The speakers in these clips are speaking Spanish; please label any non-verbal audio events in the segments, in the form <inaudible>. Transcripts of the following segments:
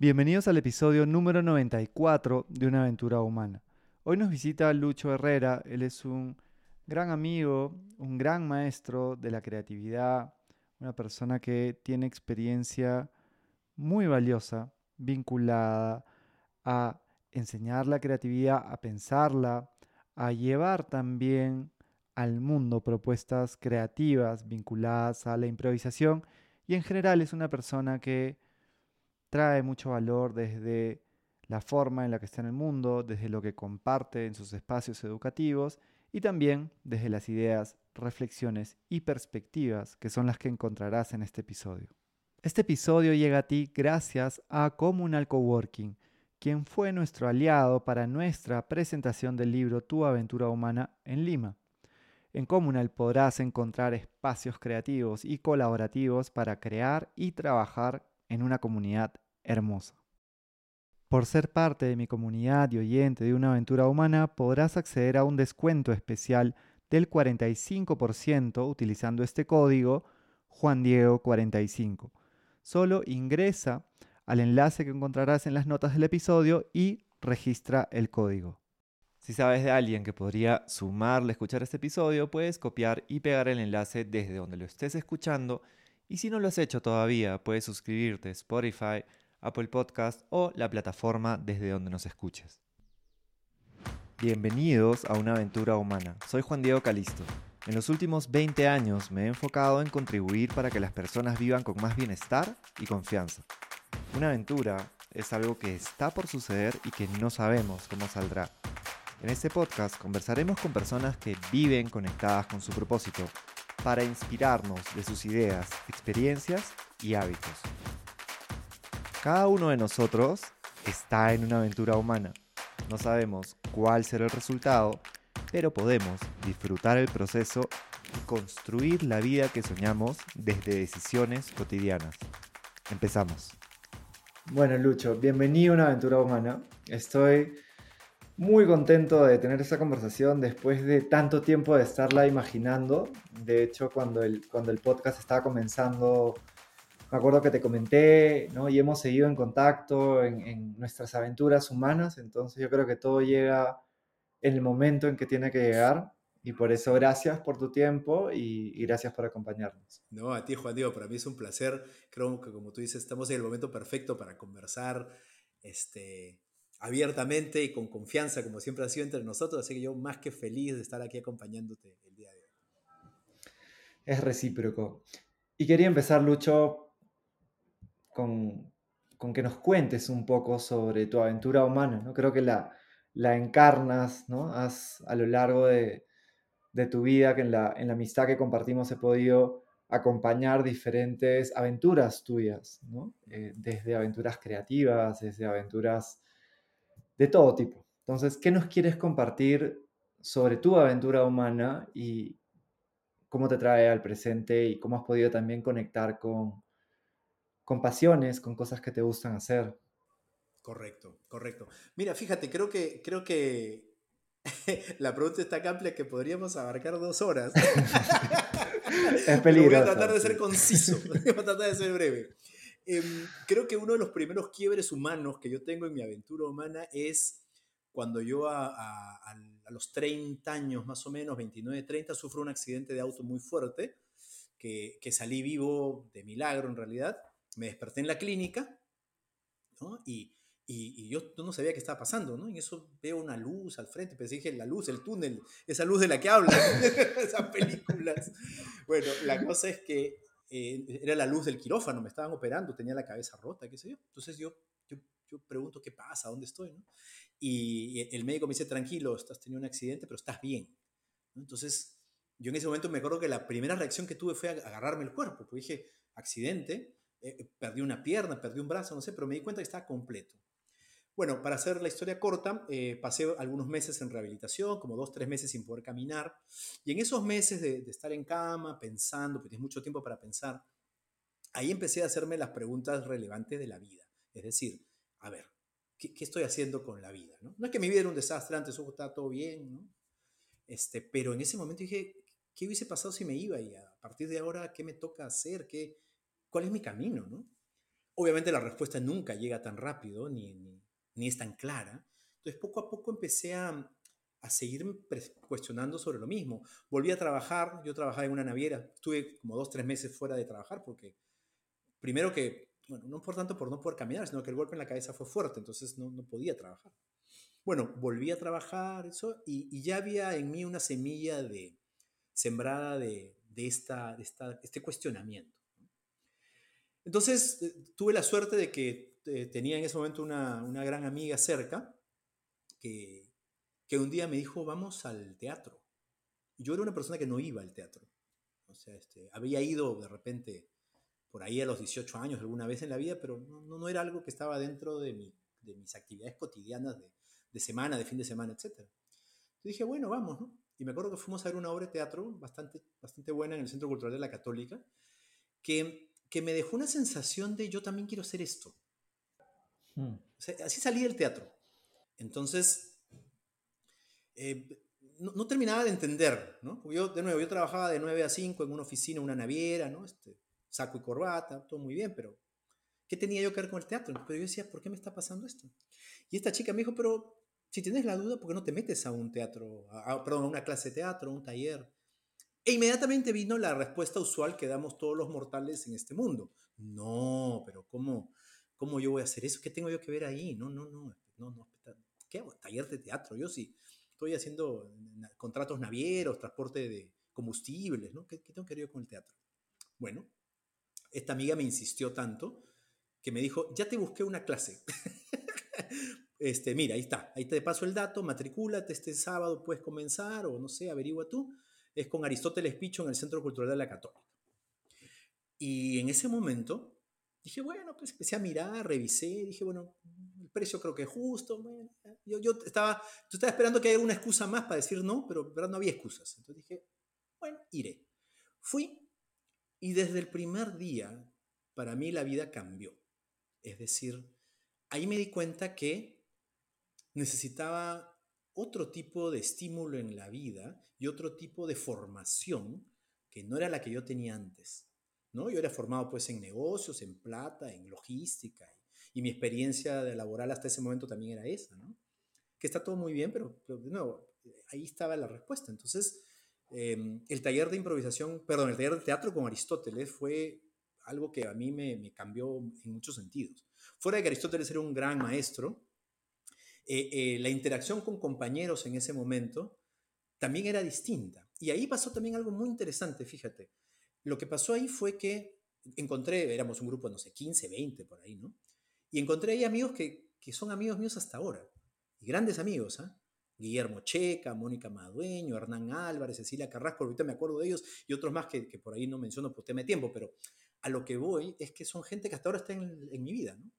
Bienvenidos al episodio número 94 de Una aventura humana. Hoy nos visita Lucho Herrera, él es un gran amigo, un gran maestro de la creatividad, una persona que tiene experiencia muy valiosa vinculada a enseñar la creatividad, a pensarla, a llevar también al mundo propuestas creativas vinculadas a la improvisación y en general es una persona que trae mucho valor desde la forma en la que está en el mundo, desde lo que comparte en sus espacios educativos y también desde las ideas, reflexiones y perspectivas que son las que encontrarás en este episodio. Este episodio llega a ti gracias a Comunal Coworking, quien fue nuestro aliado para nuestra presentación del libro Tu aventura humana en Lima. En Comunal podrás encontrar espacios creativos y colaborativos para crear y trabajar en una comunidad hermosa. Por ser parte de mi comunidad y oyente de una aventura humana, podrás acceder a un descuento especial del 45% utilizando este código Juan Diego 45. Solo ingresa al enlace que encontrarás en las notas del episodio y registra el código. Si sabes de alguien que podría sumarle a escuchar este episodio, puedes copiar y pegar el enlace desde donde lo estés escuchando. Y si no lo has hecho todavía, puedes suscribirte a Spotify, Apple Podcast o la plataforma desde donde nos escuches. Bienvenidos a una aventura humana. Soy Juan Diego Calisto. En los últimos 20 años me he enfocado en contribuir para que las personas vivan con más bienestar y confianza. Una aventura es algo que está por suceder y que no sabemos cómo saldrá. En este podcast conversaremos con personas que viven conectadas con su propósito para inspirarnos de sus ideas, experiencias y hábitos. Cada uno de nosotros está en una aventura humana. No sabemos cuál será el resultado, pero podemos disfrutar el proceso y construir la vida que soñamos desde decisiones cotidianas. Empezamos. Bueno, Lucho, bienvenido a una aventura humana. Estoy muy contento de tener esta conversación después de tanto tiempo de estarla imaginando. De hecho, cuando el, cuando el podcast estaba comenzando, me acuerdo que te comenté, ¿no? Y hemos seguido en contacto en, nuestras aventuras humanas, entonces yo creo que todo llega en el momento en que tiene que llegar. Y por eso gracias por tu tiempo y, gracias por acompañarnos. No, a ti Juan Diego, para mí es un placer. Creo que como tú dices, estamos en el momento perfecto para conversar este, abiertamente y con confianza, como siempre ha sido entre nosotros. Así que yo más que feliz de estar aquí acompañándote el día de hoy. Es recíproco. Y quería empezar, Lucho, con, que nos cuentes un poco sobre tu aventura humana, ¿no? Creo que la, la encarnas, ¿no? Has, a lo largo de, tu vida, que en la, en la amistad que compartimos he podido acompañar diferentes aventuras tuyas, ¿no? Eh, desde aventuras creativas, desde aventuras de todo tipo. Entonces, ¿qué nos quieres compartir sobre tu aventura humana y cómo te trae al presente y cómo has podido también conectar con, con pasiones, con cosas que te gustan hacer. Correcto, correcto. Mira, fíjate, creo que, creo que <laughs> la pregunta está tan amplia que podríamos abarcar dos horas. <laughs> es peligroso. Voy a tratar de ser conciso, <laughs> voy a tratar de ser breve. Em, creo que uno de los primeros quiebres humanos que yo tengo en mi aventura humana es cuando yo a, a, a los 30 años, más o menos, 29, 30, sufro un accidente de auto muy fuerte, que, que salí vivo de milagro en realidad me desperté en la clínica. Y, y, yo no sabía qué estaba pasando, ¿no? Y eso veo una luz al frente, pensé, dije, la luz, el túnel, esa luz de la que hablan, <laughs> esas películas. Bueno, la cosa es que eh, era la luz del quirófano, me estaban operando, tenía la cabeza rota, qué sé yo. Entonces yo, yo, yo pregunto, ¿qué pasa? ¿Dónde estoy? ¿no? Y el médico me dice, tranquilo, estás teniendo un accidente, pero estás bien. Entonces, yo en ese momento me acuerdo que la primera reacción que tuve fue agarrarme el cuerpo, porque dije, accidente, eh, eh, perdí una pierna, perdí un brazo, no sé, pero me di cuenta que estaba completo. Bueno, para hacer la historia corta, eh, pasé algunos meses en rehabilitación, como dos, tres meses sin poder caminar, y en esos meses de, estar en cama, pensando, porque tienes mucho tiempo para pensar, ahí empecé a hacerme las preguntas relevantes de la vida. Es decir, a ver, ¿qué, estoy haciendo con la vida? ¿no? es que mi vida era un desastre, antes eso estaba todo bien. Este, pero en ese momento dije, ¿qué hubiese pasado si me iba? Y a partir de ahora, ¿qué me toca hacer? ¿Qué, cuál es mi camino, ¿no? Obviamente la respuesta nunca llega tan rápido ni, ni, es tan clara. Entonces poco a poco empecé a, a seguir cuestionando sobre lo mismo. Volví a trabajar, yo trabajaba en una naviera, estuve como dos, tres meses fuera de trabajar porque primero que, bueno, no por tanto por no poder caminar, sino que el golpe en la cabeza fue fuerte, entonces no, no podía trabajar. Bueno, volví a trabajar eso y, ya había en mí una semilla de sembrada de, de, esta, esta, este cuestionamiento. Entonces, eh, tuve la suerte de que eh, tenía en ese momento una, una gran amiga cerca que, que, un día me dijo, vamos al teatro. Yo era una persona que no iba al teatro. O sea, este, había ido de repente por ahí a los 18 años alguna vez en la vida, pero no, no era algo que estaba dentro de, mi, de mis actividades cotidianas de, de, semana, de fin de semana, etc. Yo dije, bueno, vamos, ¿no? Y me acuerdo que fuimos a ver una obra de teatro bastante, bastante buena en el Centro Cultural de la Católica, que que me dejó una sensación de yo también quiero hacer esto. Hmm. así salí del teatro. Entonces, eh, no, terminaba de entender, ¿no? Yo, de nuevo, yo trabajaba de 9 a 5 en una oficina, una naviera, ¿no? Este, saco y corbata, todo muy bien, pero ¿qué tenía yo que ver con el teatro? Pero yo decía, ¿por qué me está pasando esto? Y esta chica me dijo, pero si tienes la duda, ¿por qué no te metes a un teatro, perdón, a una clase de teatro, a un taller? E inmediatamente vino la respuesta usual que damos todos los mortales en este mundo. No, pero ¿cómo, cómo yo voy a hacer eso? ¿Qué tengo yo que ver ahí? No, no, no, no, no. ¿Qué hago? Taller de teatro. Yo sí estoy haciendo contratos navieros, transporte de combustibles, ¿no? ¿Qué, tengo que ver yo con el teatro? Bueno, esta amiga me insistió tanto que me dijo, ya te busqué una clase. <laughs> este, mira, ahí está, ahí te paso el dato, matricúlate este sábado, puedes comenzar o no sé, averigua tú es con Aristóteles Picho en el Centro Cultural de la Católica. Y en ese momento dije, bueno, pues empecé a mirar, revisé, dije, bueno, el precio creo que es justo. yo, yo, estaba, yo estaba esperando que haya una excusa más para decir no, pero en verdad no había excusas. Entonces dije, bueno, iré. Fui y desde el primer día para mí la vida cambió. Es decir, ahí me di cuenta que necesitaba otro tipo de estímulo en la vida y otro tipo de formación que no era la que yo tenía antes. ¿no? Yo era formado pues en negocios, en plata, en logística y, mi experiencia de laboral hasta ese momento también era esa, ¿no? que está todo muy bien, pero, de nuevo, ahí estaba la respuesta. Entonces, em, el taller de improvisación, perdón, el taller de teatro con Aristóteles fue algo que a mí me, me cambió en muchos sentidos. Fuera de que Aristóteles era un gran maestro, eh, eh, la interacción con compañeros en ese momento también era distinta. Y ahí pasó también algo muy interesante, fíjate. Lo que pasó ahí fue que encontré, éramos un grupo, no sé, 15, 20 por ahí, ¿no? Y encontré ahí amigos que, que son amigos míos hasta ahora, y grandes amigos, ¿ah? Guillermo Checa, Mónica Madueño, Hernán Álvarez, Cecilia Carrasco, ahorita me acuerdo de ellos, y otros más que, por ahí no menciono por tema de tiempo, pero a lo que voy es que son gente que hasta ahora está en, en mi vida, ¿no?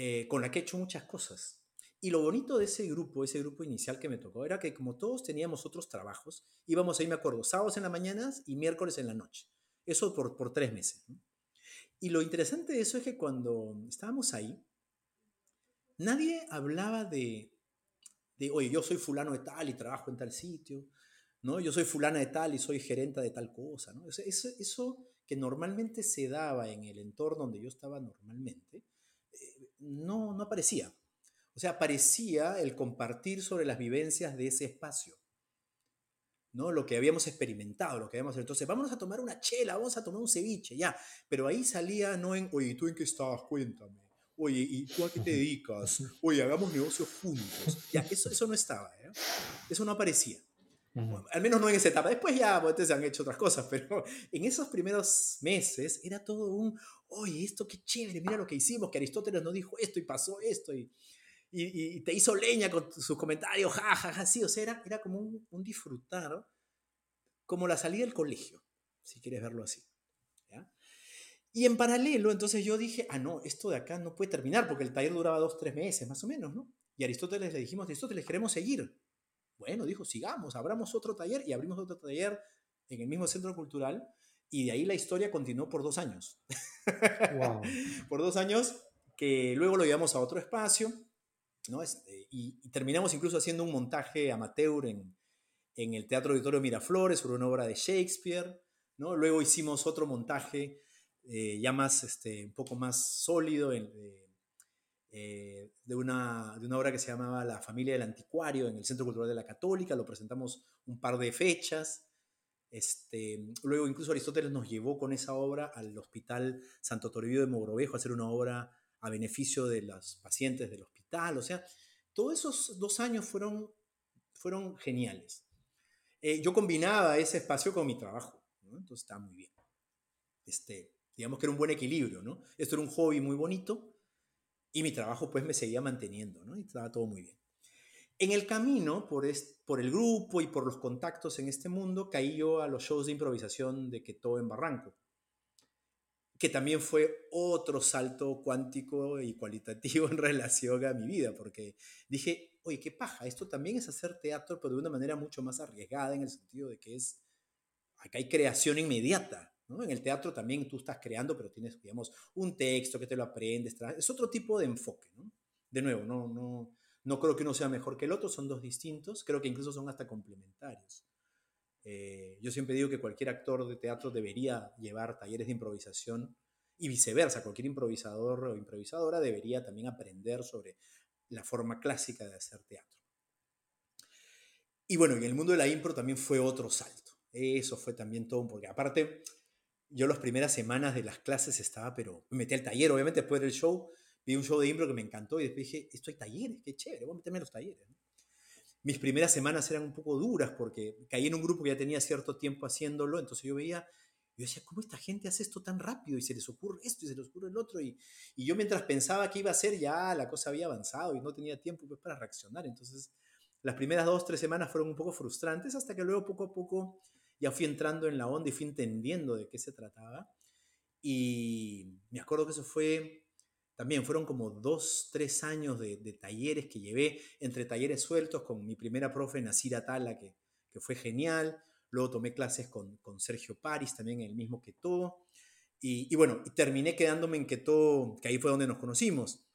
Eh, con la que he hecho muchas cosas. Y lo bonito de ese grupo, ese grupo inicial que me tocó, era que como todos teníamos otros trabajos, íbamos ahí, me acuerdo, sábados en las mañanas y miércoles en la noche. Eso por, por tres meses. Y lo interesante de eso es que cuando estábamos ahí, nadie hablaba de, de, oye, yo soy fulano de tal y trabajo en tal sitio, ¿no? Yo soy fulana de tal y soy gerente de tal cosa, ¿no? Eso, eso, que normalmente se daba en el entorno donde yo estaba normalmente, eh, no, no aparecía. O sea, parecía el compartir sobre las vivencias de ese espacio. ¿no? Lo que habíamos experimentado, lo que habíamos Entonces, vamos a tomar una chela, vamos a tomar un ceviche, ya. Pero ahí salía no en, oye, ¿tú en qué estabas? Cuéntame. Oye, ¿y tú a qué te dedicas? Oye, hagamos negocios juntos. Ya, eso, eso no estaba, ¿eh? Eso no aparecía. al menos no en esa etapa. Después ya pues, se han hecho otras cosas, <laughs> pero en esos primeros meses era todo un, oye, esto qué chévere, mira lo que hicimos, que Aristóteles nos dijo esto y pasó esto. Y, y, te hizo leña con sus comentarios, jajaja, ja, sí, o sea, era, era como un, un, disfrutar, como la salida del colegio, si quieres verlo así. Y en paralelo, entonces yo dije, ah, no, esto de acá no puede terminar, porque el taller duraba dos, tres meses, más o menos, ¿no? Y a Aristóteles le dijimos, Aristóteles, queremos seguir. Bueno, dijo, sigamos, abramos otro taller y abrimos otro taller en el mismo centro cultural. Y de ahí la historia continuó por dos años. Wow. <laughs> por dos años, que luego lo llevamos a otro espacio este, y, terminamos incluso haciendo un montaje amateur en, en, el Teatro Auditorio Miraflores sobre una obra de Shakespeare, ¿no? Luego hicimos otro montaje eh, ya más, este, un poco más sólido, eh, de, una, de una obra que se llamaba La familia del anticuario en el Centro Cultural de la Católica, lo presentamos un par de fechas. Este, luego incluso Aristóteles nos llevó con esa obra al Hospital Santo Toribio de Mogrovejo a hacer una obra a beneficio de los pacientes del hospital. O sea, todos esos dos años fueron, fueron geniales. Eh, yo combinaba ese espacio con mi trabajo, entonces estaba muy bien. Este, digamos que era un buen equilibrio, ¿no? Esto era un hobby muy bonito y mi trabajo pues me seguía manteniendo, ¿no? Y estaba todo muy bien. En el camino, por, por el grupo y por los contactos en este mundo, caí yo a los shows de improvisación de todo en Barranco, que también fue otro salto cuántico y cualitativo <laughs> en relación a mi vida, porque dije, oye, qué paja, esto también es hacer teatro, pero de una manera mucho más arriesgada en el sentido de que es, acá hay creación inmediata, ¿no? En el teatro también tú estás creando, pero tienes, digamos, un texto que te lo aprendes, es otro tipo de enfoque. De nuevo, no, no, no creo que uno sea mejor que el otro, son dos distintos, creo que incluso son hasta complementarios. Eh, yo siempre digo que cualquier actor de teatro debería llevar talleres de improvisación y viceversa, cualquier improvisador o improvisadora debería también aprender sobre la forma clásica de hacer teatro. Y bueno, en el mundo de la impro también fue otro salto. Eso fue también todo, porque aparte, yo las primeras semanas de las clases estaba, pero me metí al taller, obviamente después del show, vi un show de impro que me encantó y después dije, esto hay talleres, qué chévere, voy a meterme en los talleres. Mis primeras semanas eran un poco duras porque caí en un grupo que ya tenía cierto tiempo haciéndolo, entonces yo veía, yo decía, ¿cómo esta gente hace esto tan rápido y se les ocurre esto y se les ocurre el otro? Y, y yo mientras pensaba que iba a ser, ya la cosa había avanzado y no tenía tiempo pues, para reaccionar. Entonces, las primeras dos, tres semanas fueron un poco frustrantes hasta que luego poco a poco ya fui entrando en la onda y fui entendiendo de qué se trataba. Y me acuerdo que eso fue también fueron como dos, tres años de, talleres que llevé, entre talleres sueltos con mi primera profe, Nasira Tala, que, que fue genial. Luego tomé clases con, con Sergio Paris, también el mismo que todo. Y, y, bueno, terminé quedándome en todo, que ahí fue donde nos conocimos.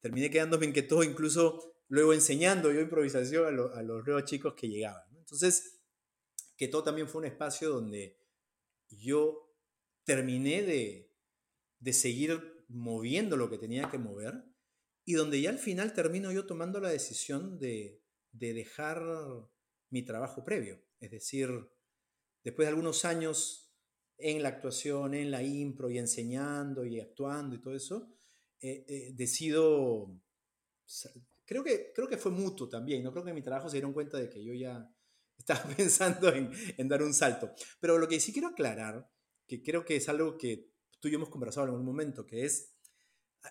Terminé quedándome en todo, incluso luego enseñando yo improvisación a, a los nuevos chicos que llegaban. Entonces, todo también fue un espacio donde yo terminé de, de seguir moviendo lo que tenía que mover y donde ya al final termino yo tomando la decisión de, dejar mi trabajo previo. Es decir, después de algunos años en la actuación, en la impro y enseñando y actuando y todo eso, eh, eh, decido, creo que, creo que fue mutuo también, no creo que en mi trabajo se dieron cuenta de que yo ya <laughs> estaba pensando en, en, dar un salto. Pero lo que sí quiero aclarar, que creo que es algo que tú y yo hemos conversado en algún momento, que es,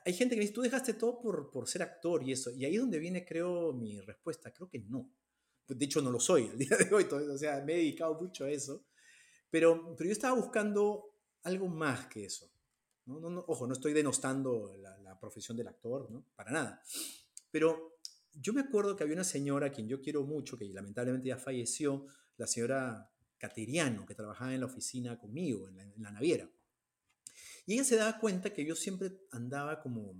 hay gente que dice, tú dejaste todo por, por ser actor y eso, y ahí es donde viene, creo, mi respuesta, creo que no. De hecho, no lo soy al <laughs> día de hoy, o sea, me he dedicado mucho a eso, pero, pero yo estaba buscando algo más que eso. ¿no? No, ojo, no estoy denostando la, la, profesión del actor, ¿no? Para nada. Pero yo me acuerdo que había una señora a quien yo quiero mucho, que lamentablemente ya falleció, la señora Cateriano, que trabajaba en la oficina conmigo, en la, en la naviera. Y ella se daba cuenta que yo siempre andaba como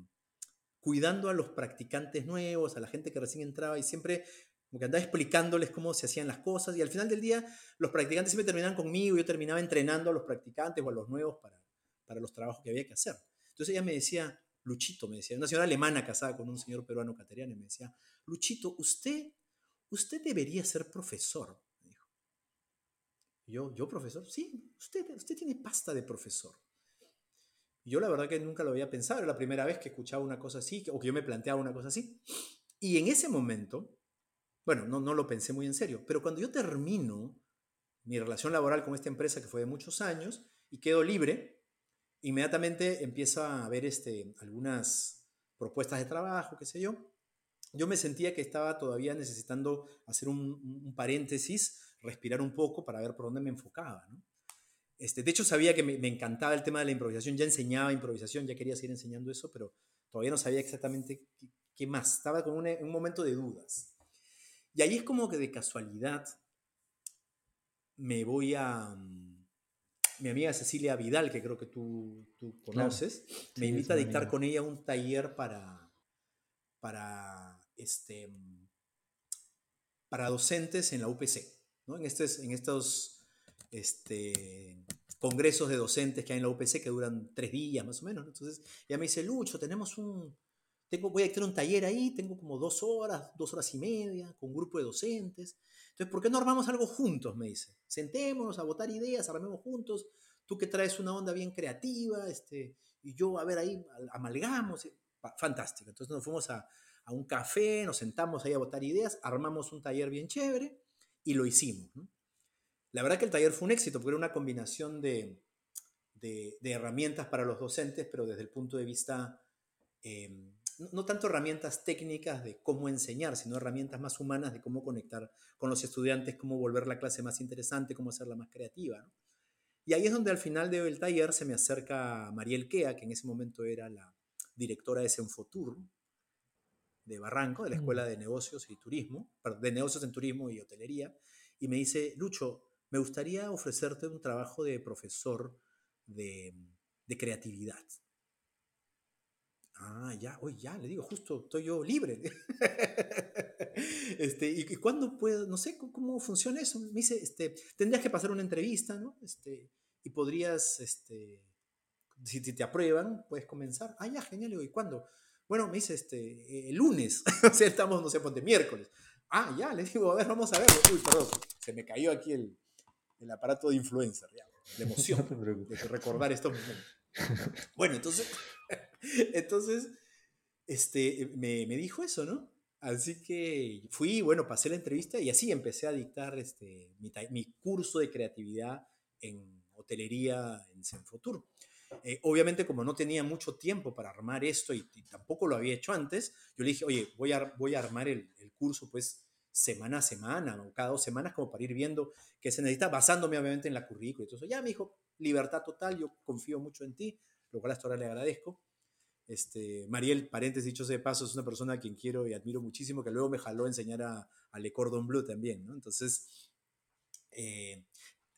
cuidando a los practicantes nuevos, a la gente que recién entraba y siempre como andaba explicándoles cómo se hacían las cosas y al final del día los practicantes siempre terminaban conmigo, yo terminaba entrenando a los practicantes o a los nuevos para, para los trabajos que había que hacer. Entonces ella me decía, Luchito, me decía, una señora alemana casada con un señor peruano cateriano, y me decía, Luchito, usted, usted debería ser profesor, me dijo. yo, ¿yo profesor? Sí, usted, usted tiene pasta de profesor. Yo la verdad que nunca lo había pensado, era la primera vez que escuchaba una cosa así, o que yo me planteaba una cosa así. Y en ese momento, bueno, no, no lo pensé muy en serio, pero cuando yo termino mi relación laboral con esta empresa que fue de muchos años y quedo libre, inmediatamente empiezo a ver este, algunas propuestas de trabajo, qué sé yo. Yo me sentía que estaba todavía necesitando hacer un, un paréntesis, respirar un poco para ver por dónde me enfocaba. ¿no? Este, de hecho, sabía que me, encantaba el tema de la improvisación, ya enseñaba improvisación, ya quería seguir enseñando eso, pero todavía no sabía exactamente qué, más. Estaba con un, un, momento de dudas. Y ahí es como que de casualidad me voy a... Mm, mi amiga Cecilia Vidal, que creo que tú, tú conoces, me invita a dictar con ella un taller para, para, este, mm, para docentes en la UPC, ¿no? en, estos, en estos este, congresos de docentes que hay en la UPC que duran tres días más o menos. Entonces ella me dice, Lucho, tenemos un, voy a tener un taller ahí, tengo como dos horas, dos horas y media, con un grupo de docentes. Entonces, ¿por qué no armamos algo juntos? Me dice. Sentémonos a votar ideas, armemos juntos. Tú que traes una onda bien creativa, este, y yo, a ver, ahí amalgamos. Fantástico. Entonces nos fuimos a un café, nos sentamos ahí a votar ideas, armamos un taller bien chévere y lo hicimos. La verdad que el taller fue un éxito porque era una combinación de, de, herramientas para los docentes, pero desde el punto de vista, em, no, tanto herramientas técnicas de cómo enseñar, sino herramientas más humanas de cómo conectar con los estudiantes, cómo volver la clase más interesante, cómo hacerla más creativa. Y ahí es donde al final del taller se me acerca Mariel Kea, que en ese momento era la directora de Senfotur, de Barranco, de la Escuela mm. de Negocios y Turismo, de Negocios en Turismo y Hotelería, y me dice, Lucho, me gustaría ofrecerte un trabajo de profesor de, creatividad. Ah, ya, hoy ya, le digo, justo estoy yo libre. <laughs> este, ¿Y, y cuándo puedo? No sé cómo funciona eso. Me dice, este, tendrías que pasar una entrevista, ¿no? Este, y podrías, este, si te aprueban, puedes comenzar. Ah, ya, genial. ¿y cuándo? Bueno, me dice, este, el lunes, <laughs> o sea, estamos, no sé, ponte miércoles. Ah, ya, le digo, a ver, vamos a ver. Uy, perdón, se me cayó aquí el, el aparato de influencer, ya, la emoción <laughs> de recordar estos momentos. Bueno, entonces, <laughs> entonces, este, me, me, dijo eso, ¿no? Así que fui, bueno, pasé la entrevista y así empecé a dictar este, mi, mi curso de creatividad en hotelería en Senfotur. Eh, obviamente, como no tenía mucho tiempo para armar esto y, tampoco lo había hecho antes, yo le dije, oye, voy a, voy a armar el, curso pues semana a semana o cada dos semanas como para ir viendo qué se necesita, basándome obviamente en la currícula eso. Ya me dijo, libertad total, yo confío mucho en ti, lo cual hasta ahora le agradezco. Este, Mariel, paréntesis dicho de paso, es una persona a quien quiero y admiro muchísimo, que luego me jaló a enseñar a, Le Cordon Bleu también, ¿no? Entonces, eh,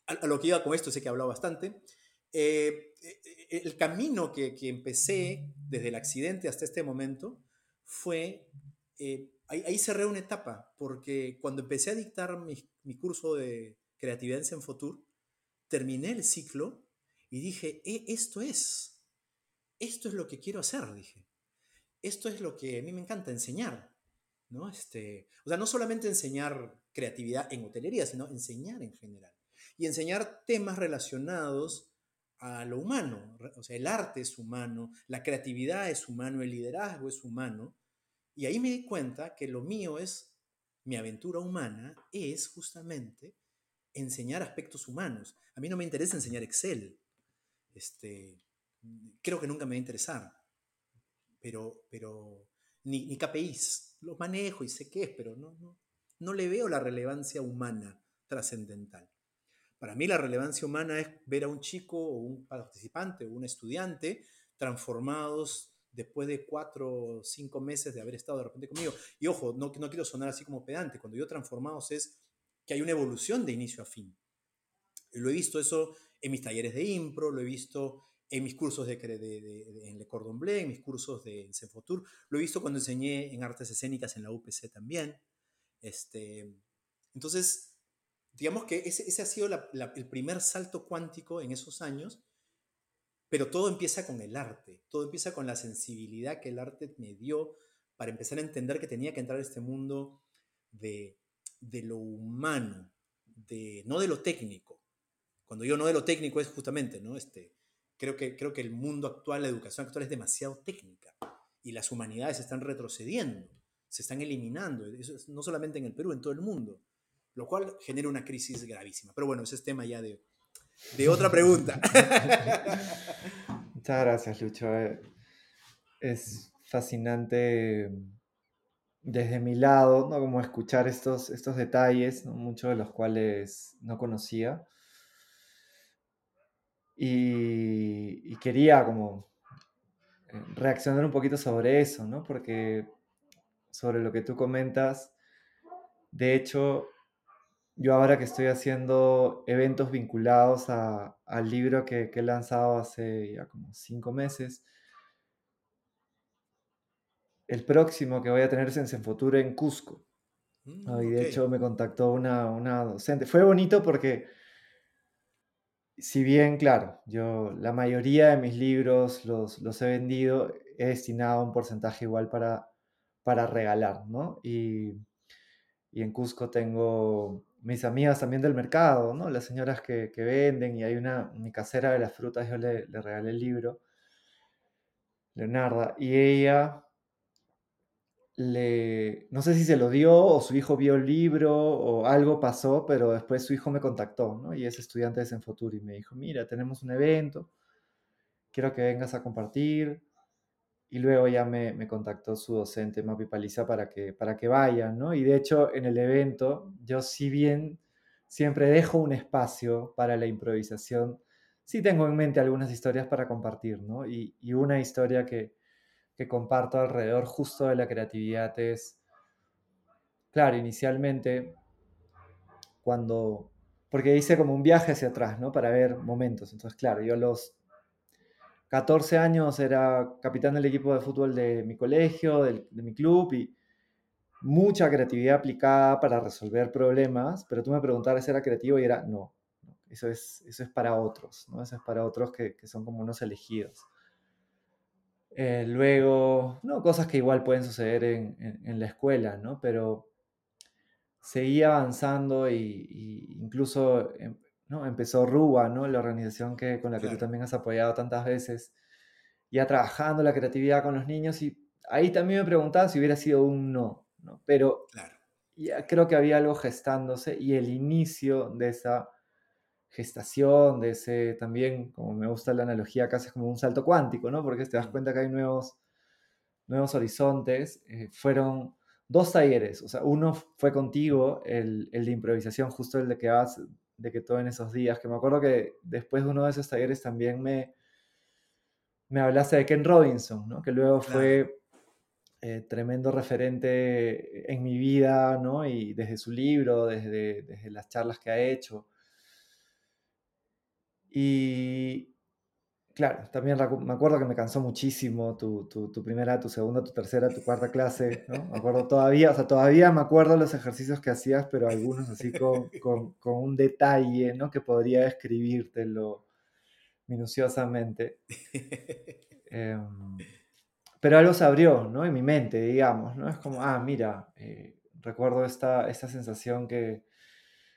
a, lo que iba con esto, sé que he hablado bastante, eh, eh, el camino que, empecé desde el accidente hasta este momento fue, eh, ahí, cerré una etapa, porque cuando empecé a dictar mi, curso de creatividad en Senfotur, terminé el ciclo y dije, esto es, esto es lo que quiero hacer, dije. Esto es lo que a mí me encanta, enseñar. ¿no? Este, o sea, no solamente enseñar creatividad en hotelería, sino enseñar en general. Y enseñar temas relacionados a lo humano. O sea, el arte es humano, la creatividad es humano, el liderazgo es humano. Y ahí me di cuenta que lo mío es, mi aventura humana es justamente enseñar aspectos humanos. A mí no me interesa enseñar Excel. Este, creo que nunca me va a interesar. Pero, pero ni, ni KPIs. Los manejo y sé qué es, pero no, no, no le veo la relevancia humana trascendental. Para mí la relevancia humana es ver a un chico o un participante o un estudiante transformados después de cuatro o cinco meses de haber estado de repente conmigo. Y ojo, no, no quiero sonar así como pedante, cuando yo transformados es que hay una evolución de inicio a fin. Lo he visto eso en mis talleres de impro, lo he visto en mis cursos de, de, en Le Cordon Bleu, en mis cursos de Senfotur, lo he visto cuando enseñé en artes escénicas en la UPC también. Este, entonces, digamos que ese, ha sido el primer salto cuántico en esos años, pero todo empieza con el arte, todo empieza con la sensibilidad que el arte me dio para empezar a entender que tenía que entrar a este mundo de, lo humano, de, no de lo técnico. Cuando yo no de lo técnico es justamente, ¿no? Este, creo, que, creo que el mundo actual, la educación actual es demasiado técnica y las humanidades están retrocediendo, se están eliminando, no solamente en el Perú, en todo el mundo lo cual genera una crisis gravísima. Pero bueno, ese es tema ya de, de otra pregunta. <laughs> Muchas gracias, Lucho. Eh, es fascinante desde mi lado, ¿no? Como escuchar estos, estos detalles, muchos de los cuales no conocía. Y, y, quería como eh, reaccionar un poquito sobre eso, ¿no? Porque sobre lo que tú comentas, de hecho, yo ahora que estoy haciendo eventos vinculados al libro que, he lanzado hace ya como cinco meses, el próximo que voy a tener es en Senfuturo en Cusco. Mm, y de hecho me contactó una, una, docente. Fue bonito porque si bien, claro, yo la mayoría de mis libros los, los he vendido, he destinado un porcentaje igual para, para regalar, ¿no? Y, y en Cusco tengo mis amigas también del mercado, ¿no? Las señoras que, que venden y hay una, mi casera de las frutas, yo le, regalé el libro, Leonarda, y ella le, no sé si se lo dio o su hijo vio el libro o algo pasó, pero después su hijo me contactó, ¿no? Y es estudiante de Senfoturi y me dijo, mira, tenemos un evento, quiero que vengas a compartir. Y luego ya me, me contactó su docente, Mapi Paliza, para que, para que vayan, ¿no? Y de hecho, en el evento, yo si bien siempre dejo un espacio para la improvisación, sí tengo en mente algunas historias para compartir, ¿no? Y, y una historia que, que comparto alrededor justo de la creatividad es, claro, inicialmente, cuando, porque hice como un viaje hacia atrás, ¿no? Para ver momentos. Entonces, claro, yo los 14 años era capitán del equipo de fútbol de mi colegio, del- de mi club, y mucha creatividad aplicada para resolver problemas, pero tú me preguntabas si era creativo y era no. Eso es, eso es para otros, ¿no? Eso es para otros que, que son como unos elegidos. Eh, luego, no, cosas que igual pueden suceder en, en- la escuela, ¿no? Pero seguí avanzando y incluso em- ¿no? empezó RUBA, ¿no? La organización que, con la que tú también has apoyado tantas veces, ya trabajando la creatividad con los niños y ahí también me preguntaba si hubiera sido un no, ¿no? Pero claro, ya creo que había algo gestándose y el inicio de esa gestación, de ese también, como me gusta la analogía, casi es como un salto cuántico, ¿no? Porque te das cuenta que hay nuevos, nuevos horizontes. eh, fueron dos talleres, o sea, uno fue contigo, el, el de improvisación, justo el de que vas, de que todo en esos días, que me acuerdo que después de uno de esos talleres también me, me hablaste de Ken Robinson, ¿no? Que luego claro. fue eh, tremendo referente en mi vida, ¿no? Y desde su libro, desde, desde las charlas que ha hecho. Y claro, también me acuerdo que me cansó muchísimo tu, tu, tu primera, tu segunda, tu tercera, tu cuarta clase, ¿no? Me acuerdo todavía, o sea, todavía me acuerdo los ejercicios que hacías, pero algunos así con, <laughs> con, con un detalle, ¿no? Que podría escribírtelo minuciosamente. <laughs> Em, pero algo se abrió, ¿no? En mi mente, digamos, ¿no? Es como, ah, mira, eh, recuerdo esta, esta sensación que,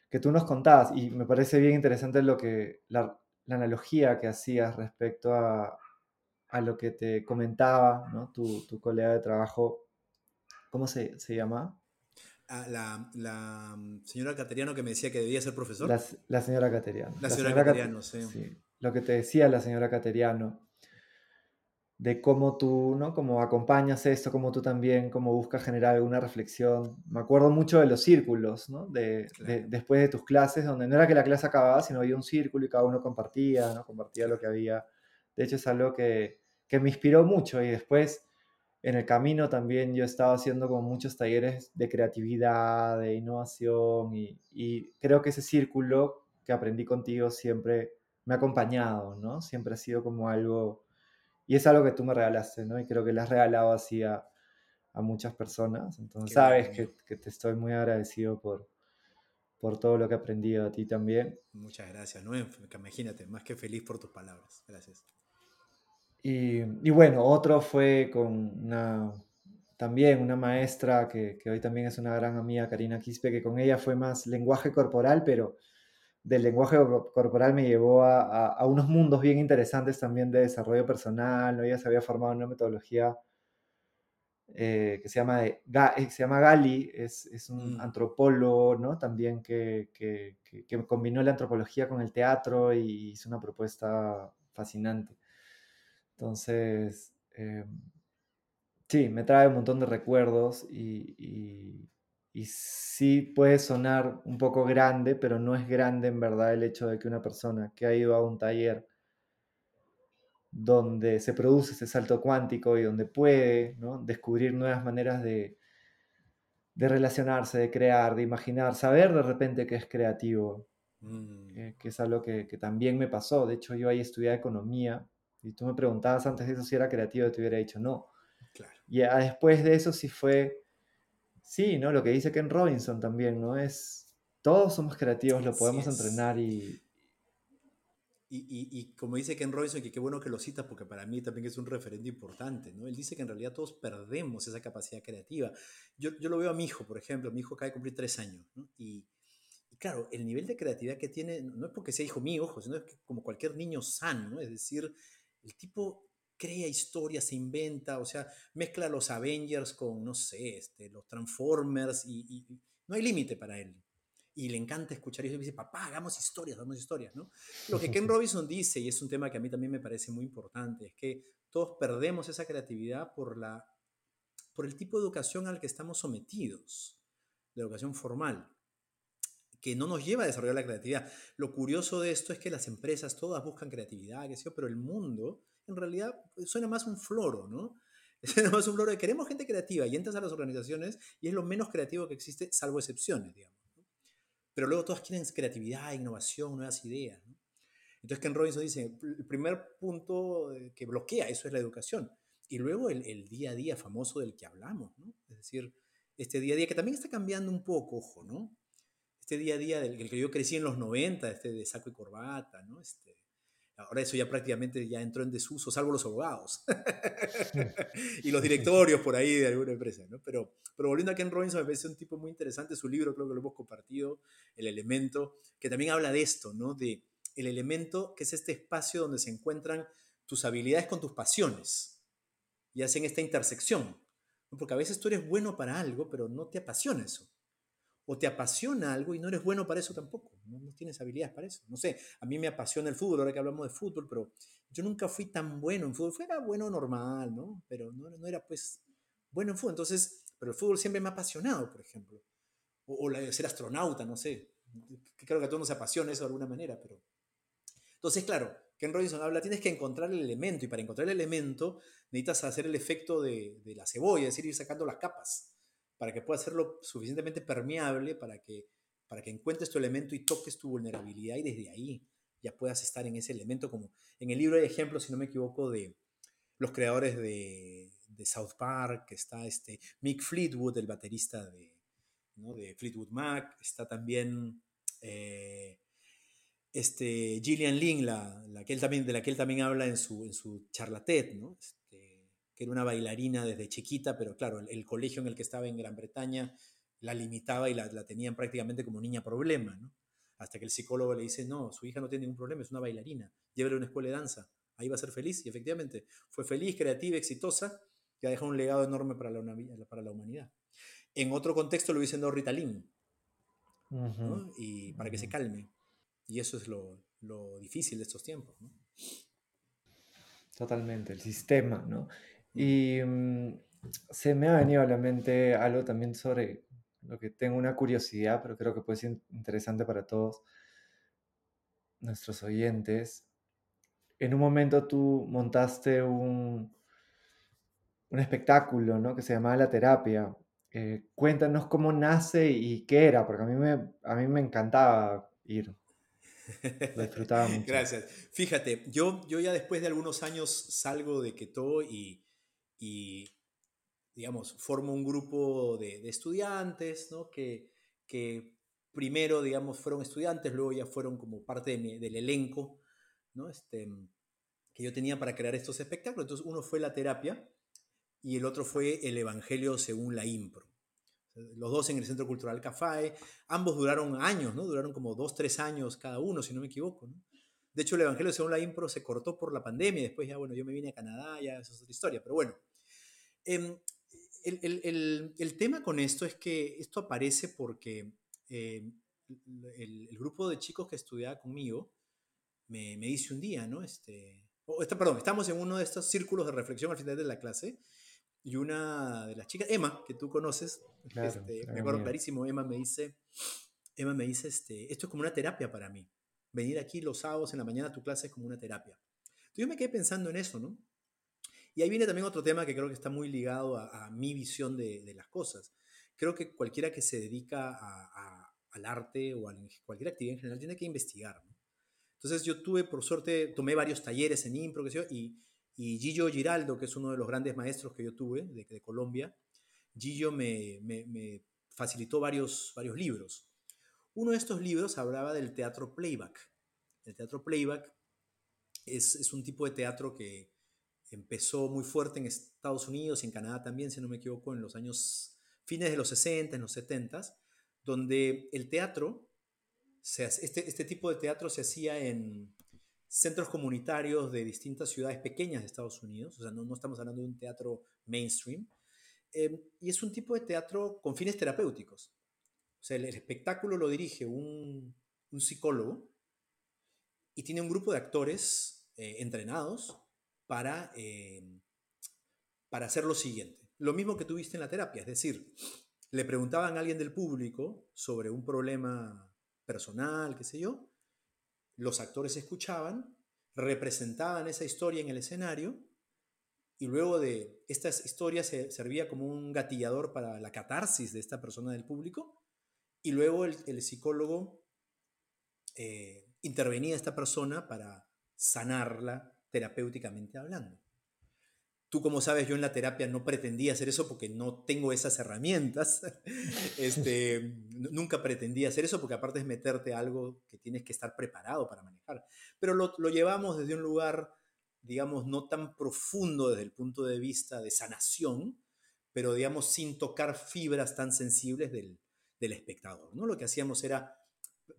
que tú nos contabas y me parece bien interesante lo que, la, la analogía que hacías respecto a, a lo que te comentaba, ¿no? Tu, tu colega de trabajo, ¿cómo se, se llama? Ah, la, la, mm, señora Cateriano que me decía que debía ser profesor. la señora Cateriano. La señora señora Cate- Cateriano, sí. sí, lo que te decía la señora Cateriano de cómo tú, ¿no? Cómo acompañas esto, cómo tú también, cómo buscas generar alguna reflexión. Me acuerdo mucho de los círculos, ¿no? De, después de tus clases, donde no era que la clase acababa, sino había un círculo y cada uno compartía, ¿no? Compartía lo que había. De hecho, es algo que, que me inspiró mucho y después, en el camino también yo estaba haciendo como muchos talleres de creatividad, de innovación y, y creo que ese círculo que aprendí contigo siempre me ha acompañado, ¿no? Siempre ha sido como algo y es algo que tú me regalaste, ¿no? Y creo que le has regalado así a, a muchas personas. Entonces Qué sabes que, que te estoy muy agradecido por, por todo lo que he aprendido a ti también. Muchas gracias, ¿no? Imagínate, más que feliz por tus palabras. Gracias. Y, y bueno, otro fue con una, también una maestra que, que hoy también es una gran amiga, Karina Quispe, que con ella fue más lenguaje corporal, pero del lenguaje cor- corporal me llevó a, a- a unos mundos bien interesantes también de desarrollo personal, ¿no? Ella se había formado en una metodología eh, que se llama, de eh, se llama Gali, es, es un Mm, antropólogo, ¿no? También que, que- que- que combinó la antropología con el teatro y hizo una propuesta fascinante. Entonces, eh, sí, me trae un montón de recuerdos y, y, y sí puede sonar un poco grande, pero no es grande en verdad el hecho de que una persona que ha ido a un taller donde se produce ese salto cuántico y donde puede ¿no? descubrir nuevas maneras de, de relacionarse, de crear, de imaginar, saber de repente que es creativo, mm, eh, que es algo que, que, también me pasó. De hecho, yo ahí estudié economía y tú me preguntabas antes de eso si era creativo y te hubiera dicho no. claro. Y después de eso sí fue, sí, ¿no? Lo que dice Ken Robinson también, ¿no? Es, todos somos creativos, lo podemos entrenar y, y, como dice Ken Robinson, que qué bueno que lo citas porque para mí también es un referente importante, ¿no? Él dice que en realidad todos perdemos esa capacidad creativa. Yo, yo lo veo a mi hijo, por ejemplo, mi hijo acaba de cumplir tres años, ¿no? y, claro, el nivel de creatividad que tiene, no es porque sea hijo mío, ojo, sino es que como cualquier niño sano, ¿no? Es decir, el tipo crea historias, se inventa, o sea, mezcla los Avengers con, no sé, este, los Transformers y no hay límite para él y le encanta escuchar y dice, papá, hagamos historias, hagamos historias, ¿no? Lo que Ken <laughs> Robinson dice, y es un tema que a mí también me parece muy importante, es que todos perdemos esa creatividad por, la, por el tipo de educación al que estamos sometidos, la educación formal, que no nos lleva a desarrollar la creatividad. Lo curioso de esto es que las empresas todas buscan creatividad, qué sé yo, pero el mundo en realidad suena más un floro, ¿no? <laughs> Suena más un floro de queremos gente creativa y entras a las organizaciones y es lo menos creativo que existe, salvo excepciones, digamos pero luego todas quieren creatividad, innovación, nuevas ideas. Entonces Ken Robinson dice, el primer punto eh, que bloquea eso es la educación. Y luego el, día a día famoso del que hablamos, ¿no? Es decir, este día a día que también está cambiando un poco, ojo, ¿no? Este día a día del que yo crecí en los 90, este de saco y corbata, ¿no? Este, Ahora eso ya prácticamente ya entró en desuso, salvo los abogados <laughs> <laughs> y los directorios por ahí de alguna empresa, ¿no? Pero, pero volviendo a Ken Robinson, me parece un tipo muy interesante, su libro creo que lo hemos compartido, El Elemento, que también habla de esto, ¿no? De el elemento que es este espacio donde se encuentran tus habilidades con tus pasiones y hacen esta intersección. Porque a veces tú eres bueno para algo, pero no te apasiona eso o te apasiona algo y no eres bueno para eso tampoco, no, tienes habilidades para eso. No sé, a mí me apasiona el fútbol, ahora que hablamos de fútbol, pero yo nunca fui tan bueno en fútbol, fuera bueno normal, ¿no? Pero no, era pues bueno en fútbol, entonces, pero el fútbol siempre me ha apasionado, por ejemplo. O, ser astronauta, no sé, creo que a todos nos apasiona eso de alguna manera, pero... Entonces, claro, Ken Robinson habla, tienes que encontrar el elemento y para encontrar el elemento necesitas hacer el efecto de, de la cebolla, es decir, ir sacando las capas para que pueda hacerlo suficientemente permeable para que, para que encuentres tu elemento y toques tu vulnerabilidad y desde ahí ya puedas estar en ese elemento. Como en el libro hay ejemplos, si no me equivoco, de los creadores de, de South Park, que está este Mick Fleetwood, el baterista de, de Fleetwood Mac, está también eh, este, Gillian Lynn, la, la, que él también, de la que él también habla en su, en su charla TED, ¿no? Que era una bailarina desde chiquita, pero claro, el, colegio en el que estaba en Gran Bretaña la limitaba y la, tenían prácticamente como niña problema, ¿no? Hasta que el psicólogo le dice, no, su hija no tiene ningún problema, es una bailarina, llévele a una escuela de danza, ahí va a ser feliz. Y efectivamente, fue feliz, creativa, exitosa, y ha dejado un legado enorme para la, para la humanidad. En otro contexto lo diciendo Ritalin, y para que se calme. Y eso es lo, lo difícil de estos tiempos. ¿no? Totalmente, el sistema, ¿no? Y mm, se me ha venido a la mente algo también sobre lo que tengo una curiosidad, pero creo que puede ser interesante para todos nuestros oyentes. En un momento tú montaste un, un espectáculo, ¿no? Que se llamaba La Terapia. Eh, cuéntanos cómo nace y qué era, porque a mí me, a mí me encantaba ir. Lo disfrutaba <laughs> mucho. Gracias. Fíjate, yo, yo ya después de algunos años salgo de Keto y, y, digamos, formo un grupo de, estudiantes, ¿no? Que, que primero, digamos, fueron estudiantes, luego ya fueron como parte del elenco, ¿no? Este, que yo tenía para crear estos espectáculos. Entonces, uno fue la terapia y el otro fue el Evangelio según la impro. Los dos en el Centro Cultural Café, ambos duraron años, ¿no? Duraron como dos, tres años cada uno, si no me equivoco, ¿no? De hecho, el Evangelio según la impro se cortó por la pandemia, y después ya, bueno, yo me vine a Canadá, ya esa es otra historia, pero bueno, Em, el, tema con esto es que esto aparece porque em, el, grupo de chicos que estudiaba conmigo me, dice un día, ¿no? Este, perdón, estamos en uno de estos círculos de reflexión al final de la clase y una de las chicas, Emma, que tú conoces, este, me acuerdo clarísimo, Emma me dice, Emma me dice, este, esto es como una terapia para mí. Venir aquí los sábados en la mañana a tu clase es como una terapia. Entonces yo me quedé pensando en eso, ¿no? Y ahí viene también otro tema que creo que está muy ligado a, mi visión de, las cosas. Creo que cualquiera que se dedica al arte o a cualquier actividad en general tiene que investigar. Entonces yo tuve, por suerte, tomé varios talleres en impro, y, y Gillo Giraldo, que es uno de los grandes maestros que yo tuve de, Colombia, Gillo me, me, facilitó varios, varios libros. Uno de estos libros hablaba del teatro playback. El teatro playback es, es un tipo de teatro que empezó muy fuerte en Estados Unidos y en Canadá también, si no me equivoco, en los años fines de los 60, en los 70, donde el teatro, este, este tipo de teatro se hacía en centros comunitarios de distintas ciudades pequeñas de Estados Unidos, o sea, no, no estamos hablando de un teatro mainstream, eh, y es un tipo de teatro con fines terapéuticos. O sea, el, espectáculo lo dirige un, un, psicólogo y tiene un grupo de actores eh, entrenados para, eh, para hacer lo siguiente. Lo mismo que tuviste en la terapia, es decir, le preguntaban a alguien del público sobre un problema personal, qué sé yo, los actores escuchaban, representaban esa historia en el escenario y luego de estas historias se servía como un gatillador para la catarsis de esta persona del público y luego el, psicólogo eh, intervenía a esta persona para sanarla terapéuticamente hablando. Tú, como sabes, yo en la terapia no pretendía hacer eso porque no tengo esas herramientas. <laughs> este, nunca pretendía hacer eso porque aparte es meterte a algo que tienes que estar preparado para manejar. Pero lo, lo llevamos desde un lugar, digamos, no tan profundo desde el punto de vista de sanación, pero digamos sin tocar fibras tan sensibles del, del espectador. ¿no? Lo que hacíamos era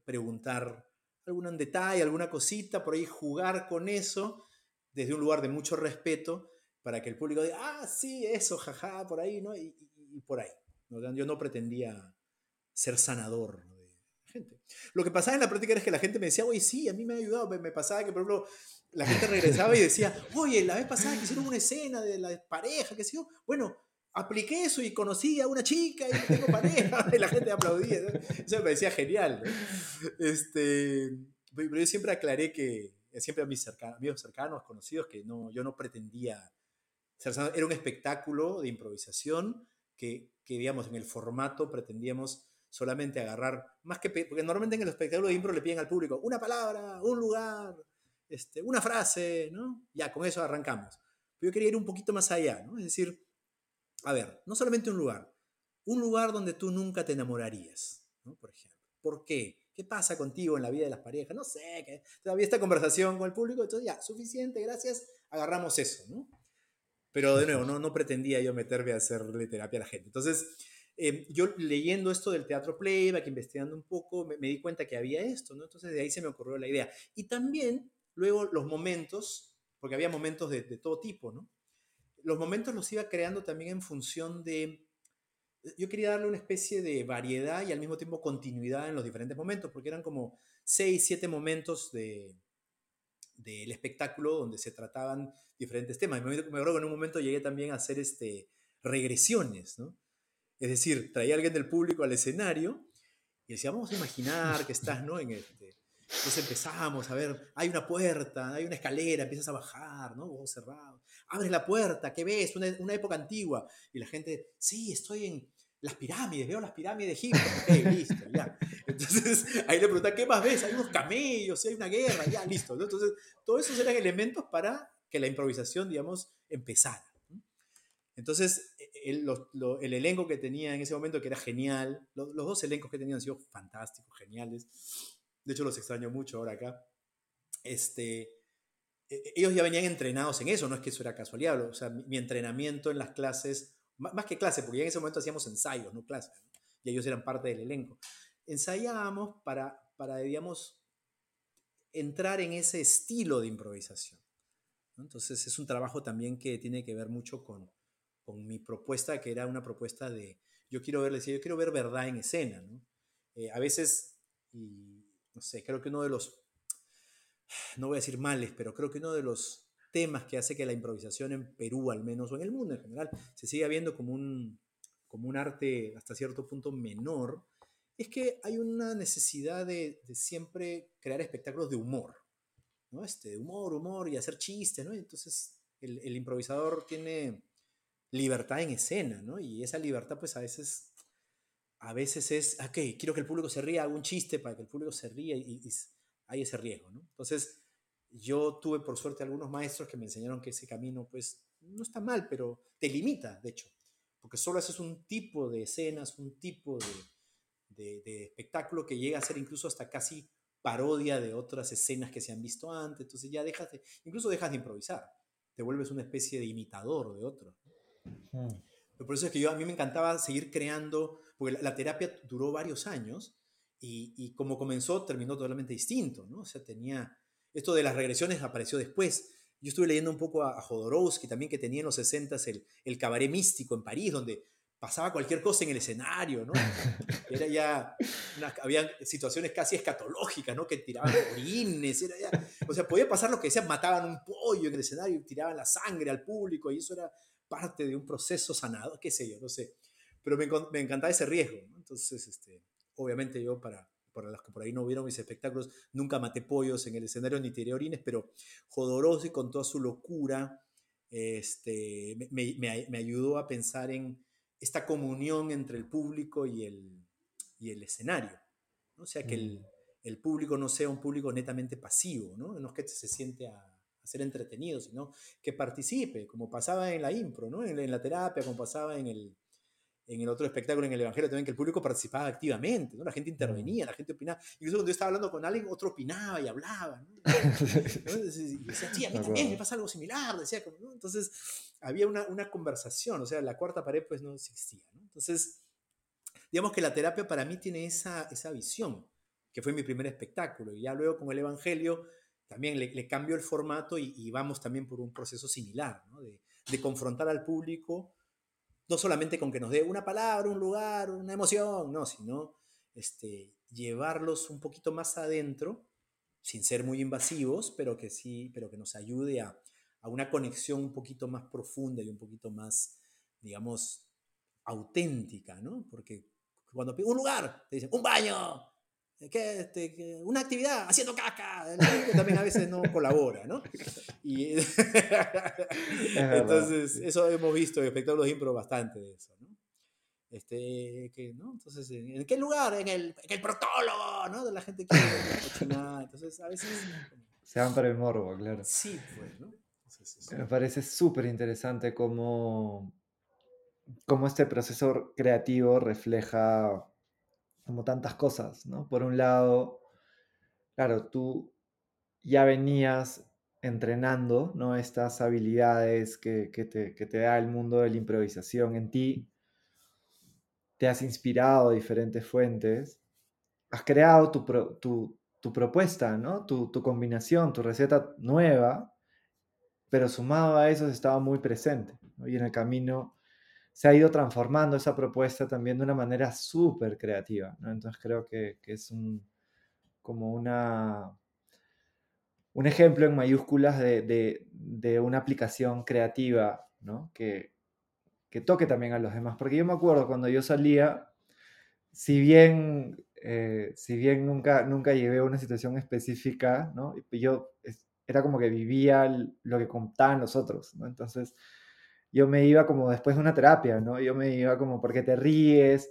preguntar algún detalle, alguna cosita, por ahí jugar con eso desde un lugar de mucho respeto para que el público diga, ah, sí, eso, jaja, por ahí, ¿no? Y, por ahí. Yo no pretendía ser sanador de gente. Lo que pasaba en la práctica era que la gente me decía, oye, sí, a mí me ha ayudado. Me, pasaba que, por ejemplo, la gente regresaba y decía, oye, la vez pasada que hicieron una escena de la pareja, qué sé yo. Bueno, apliqué eso y conocí a una chica y tengo pareja. <laughs> y la gente aplaudía. Eso me parecía genial. Este, pero yo siempre aclaré que, siempre a mis amigos cercanos, conocidos, que no, yo no pretendía era un espectáculo de improvisación que, que, digamos, en el formato pretendíamos solamente agarrar, más que, porque normalmente en el espectáculo de impro le piden al público una palabra, un lugar, este, una frase, ¿no? Ya, con eso arrancamos. Pero yo quería ir un poquito más allá, ¿no? Es decir, a ver, no solamente un lugar, un lugar donde tú nunca te enamorarías, ¿no? Por ejemplo. ¿Por qué? ¿Qué pasa contigo en la vida de las parejas? No sé, que todavía esta conversación con el público, entonces ya, suficiente, gracias, agarramos eso, ¿no? Pero de nuevo, no, no pretendía yo meterme a hacerle terapia a la gente. Entonces, em, yo leyendo esto del teatro playback, investigando un poco, me, di cuenta que había esto, ¿no? Entonces de ahí se me ocurrió la idea. Y también luego los momentos, porque había momentos de, de todo tipo, ¿no? Los momentos los iba creando también en función de... Yo quería darle una especie de variedad y al mismo tiempo continuidad en los diferentes momentos, porque eran como seis, siete momentos de, del espectáculo donde se trataban diferentes temas. Me, acuerdo que en un momento llegué también a hacer este, regresiones, ¿no? Es decir, traía a alguien del público al escenario y decía, vamos a imaginar que estás, ¿no? En este. Entonces empezamos a ver, hay una puerta, hay una escalera, empiezas a bajar, ¿no? Ojos cerrados. Abres la puerta, ¿qué ves? Una, una época antigua. Y la gente, sí, estoy en, las pirámides, veo las pirámides de Egipto. Listo, ya. Entonces, ahí le preguntan, ¿qué más ves? Hay unos camellos, hay una guerra, ya, listo. Entonces, todos esos eran elementos para que la improvisación, digamos, empezara. Entonces, e, el, el elenco que tenía en ese momento, que era genial, los, dos elencos que tenían han sido fantásticos, geniales. De hecho, los extraño mucho ahora acá. Este, e, e, ellos ya venían entrenados en eso, no es que eso era casualidad. O sea, mi entrenamiento en las clases más que clase, porque ya en ese momento hacíamos ensayos, no clases, y ellos eran parte del elenco. Ensayábamos para, para digamos, entrar en ese estilo de improvisación. Entonces es un trabajo también que tiene que ver mucho con, con mi propuesta, que era una propuesta de, yo quiero ver, yo quiero ver verdad en escena. ¿no? Eh, a veces, y no sé, creo que uno de los, no voy a decir males, pero creo que uno de los temas que hace que la improvisación en Perú, al menos, o en el mundo en general, se siga viendo como un, como un arte hasta cierto punto menor, es que hay una necesidad de, siempre crear espectáculos de humor, ¿no? Este, humor, humor y hacer chistes, ¿no? Entonces el, el, improvisador tiene libertad en escena, ¿no? Y esa libertad pues a veces, a veces es, ok, quiero que el público se ría, hago un chiste para que el público se ría y, y hay ese riesgo, ¿no? Entonces yo tuve por suerte algunos maestros que me enseñaron que ese camino pues no está mal, pero te limita, de hecho, porque solo haces un tipo de escenas, un tipo de, de, espectáculo que llega a ser incluso hasta casi parodia de otras escenas que se han visto antes, entonces ya dejas de, incluso dejas de improvisar, te vuelves una especie de imitador de otro. Hmm. Por eso es que yo, a mí me encantaba seguir creando, porque la, terapia duró varios años y, y, como comenzó, terminó totalmente distinto, ¿no? O sea, tenía, esto de las regresiones apareció después. Yo estuve leyendo un poco a, Jodorowsky también, que tenía en los 60 el, el cabaret místico en París, donde pasaba cualquier cosa en el escenario, ¿no? <laughs> Era ya, había situaciones casi escatológicas, ¿no? Que tiraban orines, era ya, o sea, podía pasar lo que decían, mataban un pollo en el escenario y tiraban la sangre al público y eso era parte de un proceso sanado, qué sé yo, no sé. Pero me, me encantaba ese riesgo, ¿no? Entonces, este, obviamente yo para, para los que por ahí no vieron mis espectáculos, nunca maté pollos en el escenario ni tiré orines, pero Jodorowsky con toda su locura este, me, me, me ayudó a pensar en esta comunión entre el público y el, y el escenario. ¿no? O sea, que el, mm. el, público no sea un público netamente pasivo, ¿no? no es que se siente a, ser entretenido, sino que participe, como pasaba en la impro, ¿no? en, la terapia, como pasaba en el, en el otro espectáculo, en el Evangelio también, que el público participaba activamente, ¿no? la gente intervenía, mm. la gente opinaba. Incluso cuando yo estaba hablando con alguien, otro opinaba y hablaba. ¿no? <laughs> Y decía, sí, a mí también me pasa algo similar. Decía, ¿no? Entonces, había una, una, conversación, o sea, la cuarta pared pues no existía. ¿no? Entonces, digamos que la terapia para mí tiene esa, esa visión, que fue mi primer espectáculo. Y ya luego con el Evangelio también le, le cambió el formato y, y, vamos también por un proceso similar, ¿no? de, de confrontar al público no solamente con que nos dé una palabra, un lugar, una emoción, no, sino este, llevarlos un poquito más adentro, sin ser muy invasivos, pero que sí, pero que nos ayude a, a una conexión un poquito más profunda y un poquito más, digamos, auténtica, ¿no? Porque cuando un lugar, te dicen, un baño, ¿Qué, este, una actividad, haciendo caca, también a veces no <laughs> colabora, ¿no? Y <laughs> entonces, eso hemos visto en espectáculos de impro bastante de eso, ¿no? Este, que, ¿no? Entonces, ¿en qué lugar? En el, en el protólogo, ¿no? De la gente que. <laughs> Entonces, a veces... Se van para el morbo, claro. Sí, pues, ¿no? Me parece súper interesante cómo, cómo este proceso creativo refleja como tantas cosas, ¿no? Por un lado, claro, tú ya venías entrenando, ¿no? Estas habilidades que, te, da el mundo de la improvisación en ti, te has inspirado de diferentes fuentes, has creado tu, propuesta, ¿no? Tu, combinación, tu receta nueva, pero sumado a eso estaba muy presente, Y en el camino se ha ido transformando esa propuesta también de una manera súper creativa. ¿no? Entonces creo que, es un, como una, un ejemplo en mayúsculas de, de, una aplicación creativa ¿no? que, que, toque también a los demás. Porque yo me acuerdo cuando yo salía, si bien, eh, si bien nunca, nunca llevé a una situación específica, ¿no? yo era como que vivía lo que contaban los otros. ¿no? Entonces yo me iba como después de una terapia, ¿no? Yo me iba como porque te ríes,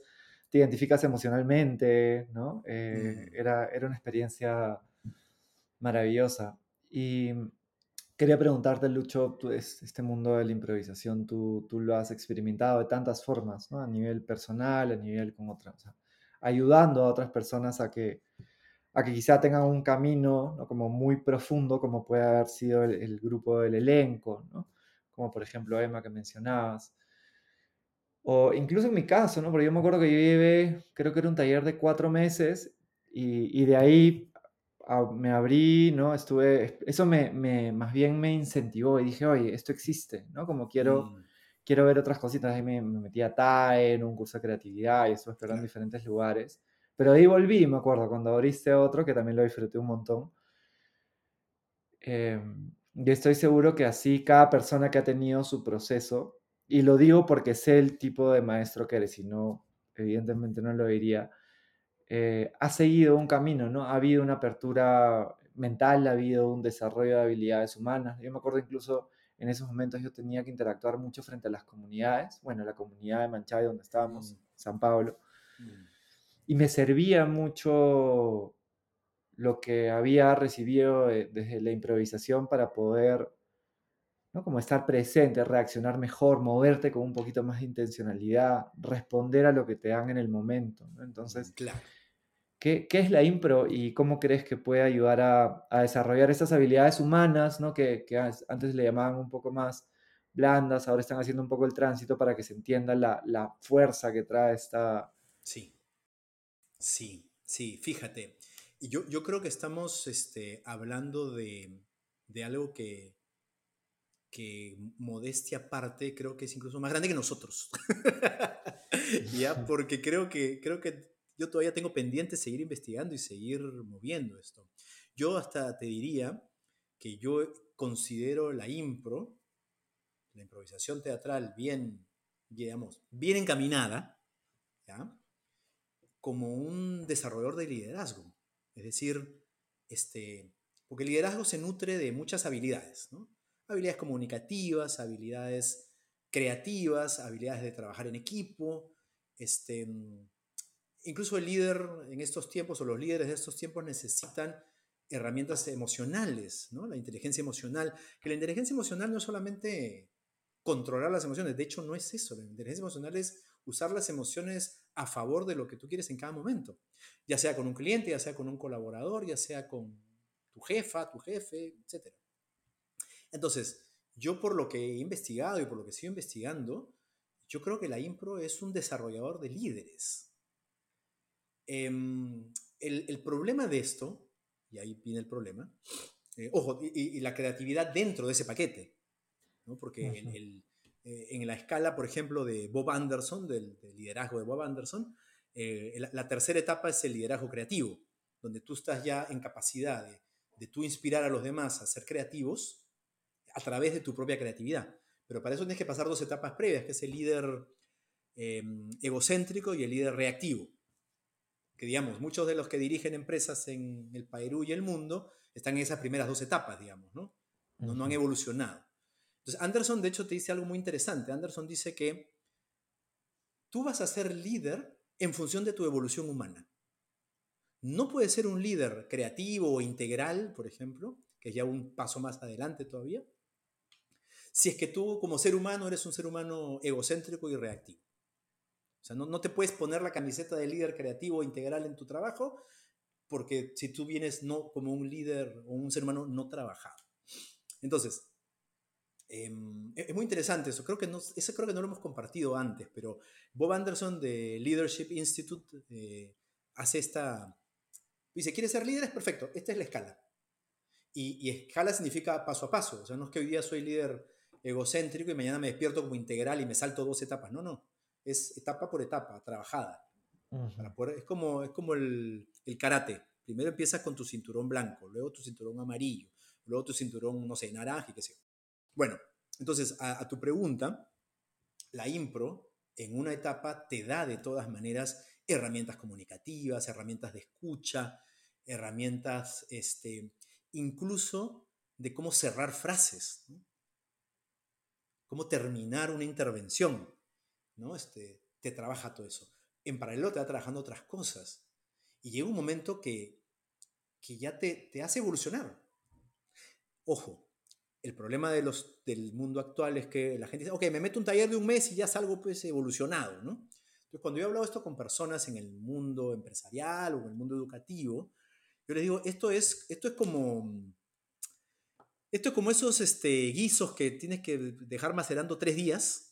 te identificas emocionalmente, ¿no? Eh, mm. era, era una experiencia maravillosa. Y quería preguntarte, Lucho, tú, este mundo de la improvisación, tú, tú lo has experimentado de tantas formas, ¿no? A nivel personal, a nivel con otras, ayudando a otras personas a que, a que quizá tengan un camino ¿no? como muy profundo, como puede haber sido el, el grupo del elenco, ¿no? Como por ejemplo Emma que mencionabas. O incluso en mi caso, ¿no? Porque yo me acuerdo que yo llevé, creo que era un taller de cuatro meses y, y de ahí me abrí, ¿no? Estuve, eso me, me, más bien me incentivó y dije, oye, esto existe, ¿no? Como quiero, mm. quiero ver otras cositas. Ahí me, metí a TAE, en un curso de creatividad y estuve explorando en diferentes lugares. Pero ahí volví, me acuerdo, cuando abriste otro, que también lo disfruté un montón. Eh, y estoy seguro que así cada persona que ha tenido su proceso, y lo digo porque sé el tipo de maestro que eres, si no, evidentemente no lo diría, eh, ha seguido un camino, ¿no? Ha habido una apertura mental, ha habido un desarrollo de habilidades humanas. Yo me acuerdo incluso en esos momentos yo tenía que interactuar mucho frente a las comunidades, bueno, la comunidad de Manchay donde estábamos, mm. San Pablo, mm. y me servía mucho lo que había recibido eh, desde la improvisación para poder, ¿no? Como estar presente, reaccionar mejor, moverte con un poquito más de intencionalidad, responder a lo que te dan en el momento. Entonces, claro. ¿Qué, es la impro y cómo crees que puede ayudar a, desarrollar estas habilidades humanas, ¿no? que, antes le llamaban un poco más blandas, ahora están haciendo un poco el tránsito para que se entienda la, fuerza que trae esta... Sí, sí, sí, fíjate. Yo, yo creo que estamos este, hablando de, algo que, que modestia aparte creo que es incluso más grande que nosotros. <laughs> ya, porque creo que, creo que yo todavía tengo pendiente seguir investigando y seguir moviendo esto. Yo hasta te diría que yo considero la impro, la improvisación teatral bien, digamos, bien encaminada, como un desarrollador de liderazgo. Es decir, este, porque el liderazgo se nutre de muchas habilidades, habilidades comunicativas, habilidades creativas, habilidades de trabajar en equipo, este, incluso el líder en estos tiempos o los líderes de estos tiempos necesitan herramientas emocionales, ¿no? La inteligencia emocional, que la inteligencia emocional no es solamente controlar las emociones, de hecho no es eso, la inteligencia emocional es usar las emociones a favor de lo que tú quieres en cada momento, ya sea con un cliente, ya sea con un colaborador, ya sea con tu jefa, tu jefe, etc. Entonces, yo por lo que he investigado y por lo que sigo investigando, yo creo que la impro es un desarrollador de líderes. Em, el, problema de esto, y ahí viene el problema, eh, ojo, y, la creatividad dentro de ese paquete, ¿no? porque eh, en la escala, por ejemplo, de Bob Anderson, del, liderazgo de Bob Anderson, eh, la, tercera etapa es el liderazgo creativo, donde tú estás ya en capacidad de, de tú inspirar a los demás a ser creativos a través de tu propia creatividad. Pero para eso tienes que pasar dos etapas previas, que es el líder em, egocéntrico y el líder reactivo que digamos, muchos de los que dirigen empresas en el Perú y el mundo están en esas primeras dos etapas, digamos, ¿no? No, han evolucionado. Entonces, Anderson, de hecho, te dice algo muy interesante. Anderson dice que tú vas a ser líder en función de tu evolución humana. No puedes ser un líder creativo o integral, por ejemplo, que es ya un paso más adelante todavía, si es que tú como ser humano eres un ser humano egocéntrico y reactivo. O sea, no, te puedes poner la camiseta de líder creativo integral en tu trabajo, porque si tú vienes no como un líder o un ser humano no trabajado. Entonces, em, e, es muy interesante eso. Creo que no, eso creo que no lo hemos compartido antes, pero Bob Anderson de Leadership Institute eh, hace esta... Dice, ¿quieres ser líder? Es perfecto, esta es la escala. Y, y, escala significa paso a paso. O sea, no es que hoy día soy líder egocéntrico y mañana me despierto como integral y me salto dos etapas. No, no es etapa por etapa, trabajada. es como, es como el, karate. Primero empiezas con tu cinturón blanco, luego tu cinturón amarillo, luego tu cinturón, no sé, naranja y qué sé. Bueno, entonces, a, tu pregunta, la impro en una etapa te da de todas maneras herramientas comunicativas, herramientas de escucha, herramientas, este, incluso de cómo cerrar frases, cómo terminar una intervención. ¿no? Este, te trabaja todo eso. En paralelo te va trabajando otras cosas. Y llega un momento que, que ya te, te hace evolucionar. Ojo, el problema de los, del mundo actual es que la gente dice, ok, me meto un taller de un mes y ya salgo pues evolucionado, ¿no? Entonces, cuando yo he hablado esto con personas en el mundo empresarial o en el mundo educativo, yo les digo, esto es, esto es como... Esto es como esos este, guisos que tienes que dejar macerando tres días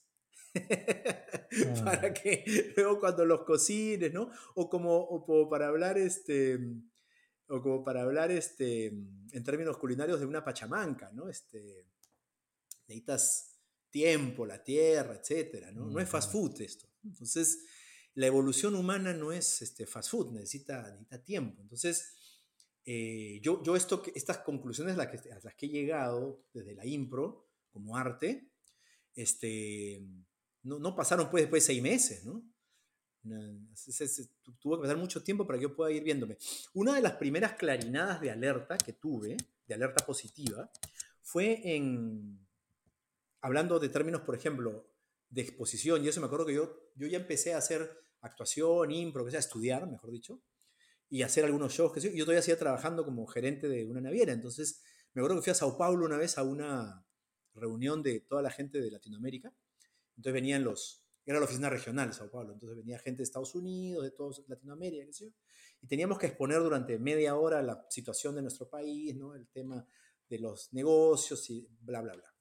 <laughs> para que luego cuando los cocines, ¿no? O como, para hablar este o como para hablar este en términos culinarios de una pachamanca, ¿no? Este necesitas tiempo, la tierra, etcétera, ¿no? No es fast food esto. Entonces, la evolución humana no es este, fast food, necesita, necesita tiempo. Entonces, eh, yo, yo esto, estas conclusiones a las, que, a las que he llegado desde la impro como arte, este, no, pasaron pues después de seis meses, ¿no? Tuvo que pasar mucho tiempo para que yo pueda ir viéndome. Una de las primeras clarinadas de alerta que tuve, de alerta positiva, fue en, hablando de términos, por ejemplo, de exposición, y eso me acuerdo que yo, yo ya empecé a hacer actuación, impro, que sea, estudiar, mejor dicho, y hacer algunos shows, que yo todavía seguía trabajando como gerente de una naviera, entonces me acuerdo que fui a Sao Paulo una vez a una reunión de toda la gente de Latinoamérica, entonces venían los, era la oficina regional de Sao Paulo. Entonces venía gente de Estados Unidos, de toda Latinoamérica, qué sé yo, y teníamos que exponer durante media hora la situación de nuestro país, ¿no? el tema de los negocios y bla, bla, bla.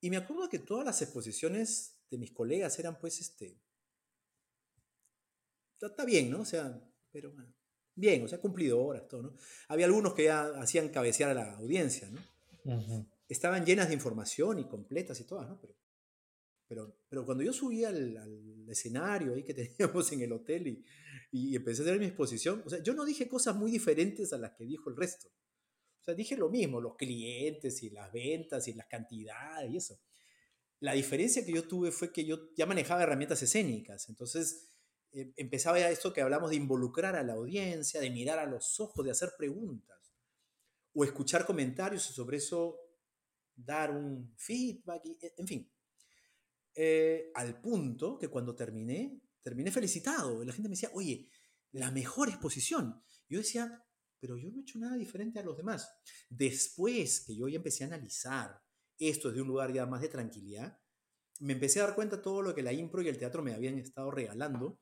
Y me acuerdo que todas las exposiciones de mis colegas eran pues este... Está bien, ¿no? O sea, pero bueno, bien, o sea, cumplidoras, todo, ¿no? Había algunos que ya hacían cabecear a la audiencia, ¿no? Estaban llenas de información y completas y todas, ¿no? Pero, pero, pero cuando yo subí al, al, escenario ahí que <laughs> teníamos en el hotel y, y empecé a hacer mi exposición, o sea, yo no dije cosas muy diferentes a las que dijo el resto. O sea, dije lo mismo, los clientes y las ventas y las cantidades y eso. La diferencia que yo tuve fue que yo ya manejaba herramientas escénicas, entonces eh, empezaba ya esto que hablamos de involucrar a la audiencia, de mirar a los ojos, de hacer preguntas, o escuchar comentarios y sobre eso dar un feedback, y, en fin. Eh, al punto que cuando terminé, terminé felicitado. La gente me decía, oye, la mejor exposición. Yo decía, pero yo no he hecho nada diferente a los demás. Después que yo ya empecé a analizar esto desde un lugar ya más de tranquilidad, me empecé a dar cuenta de todo lo que la impro y el teatro me habían estado regalando,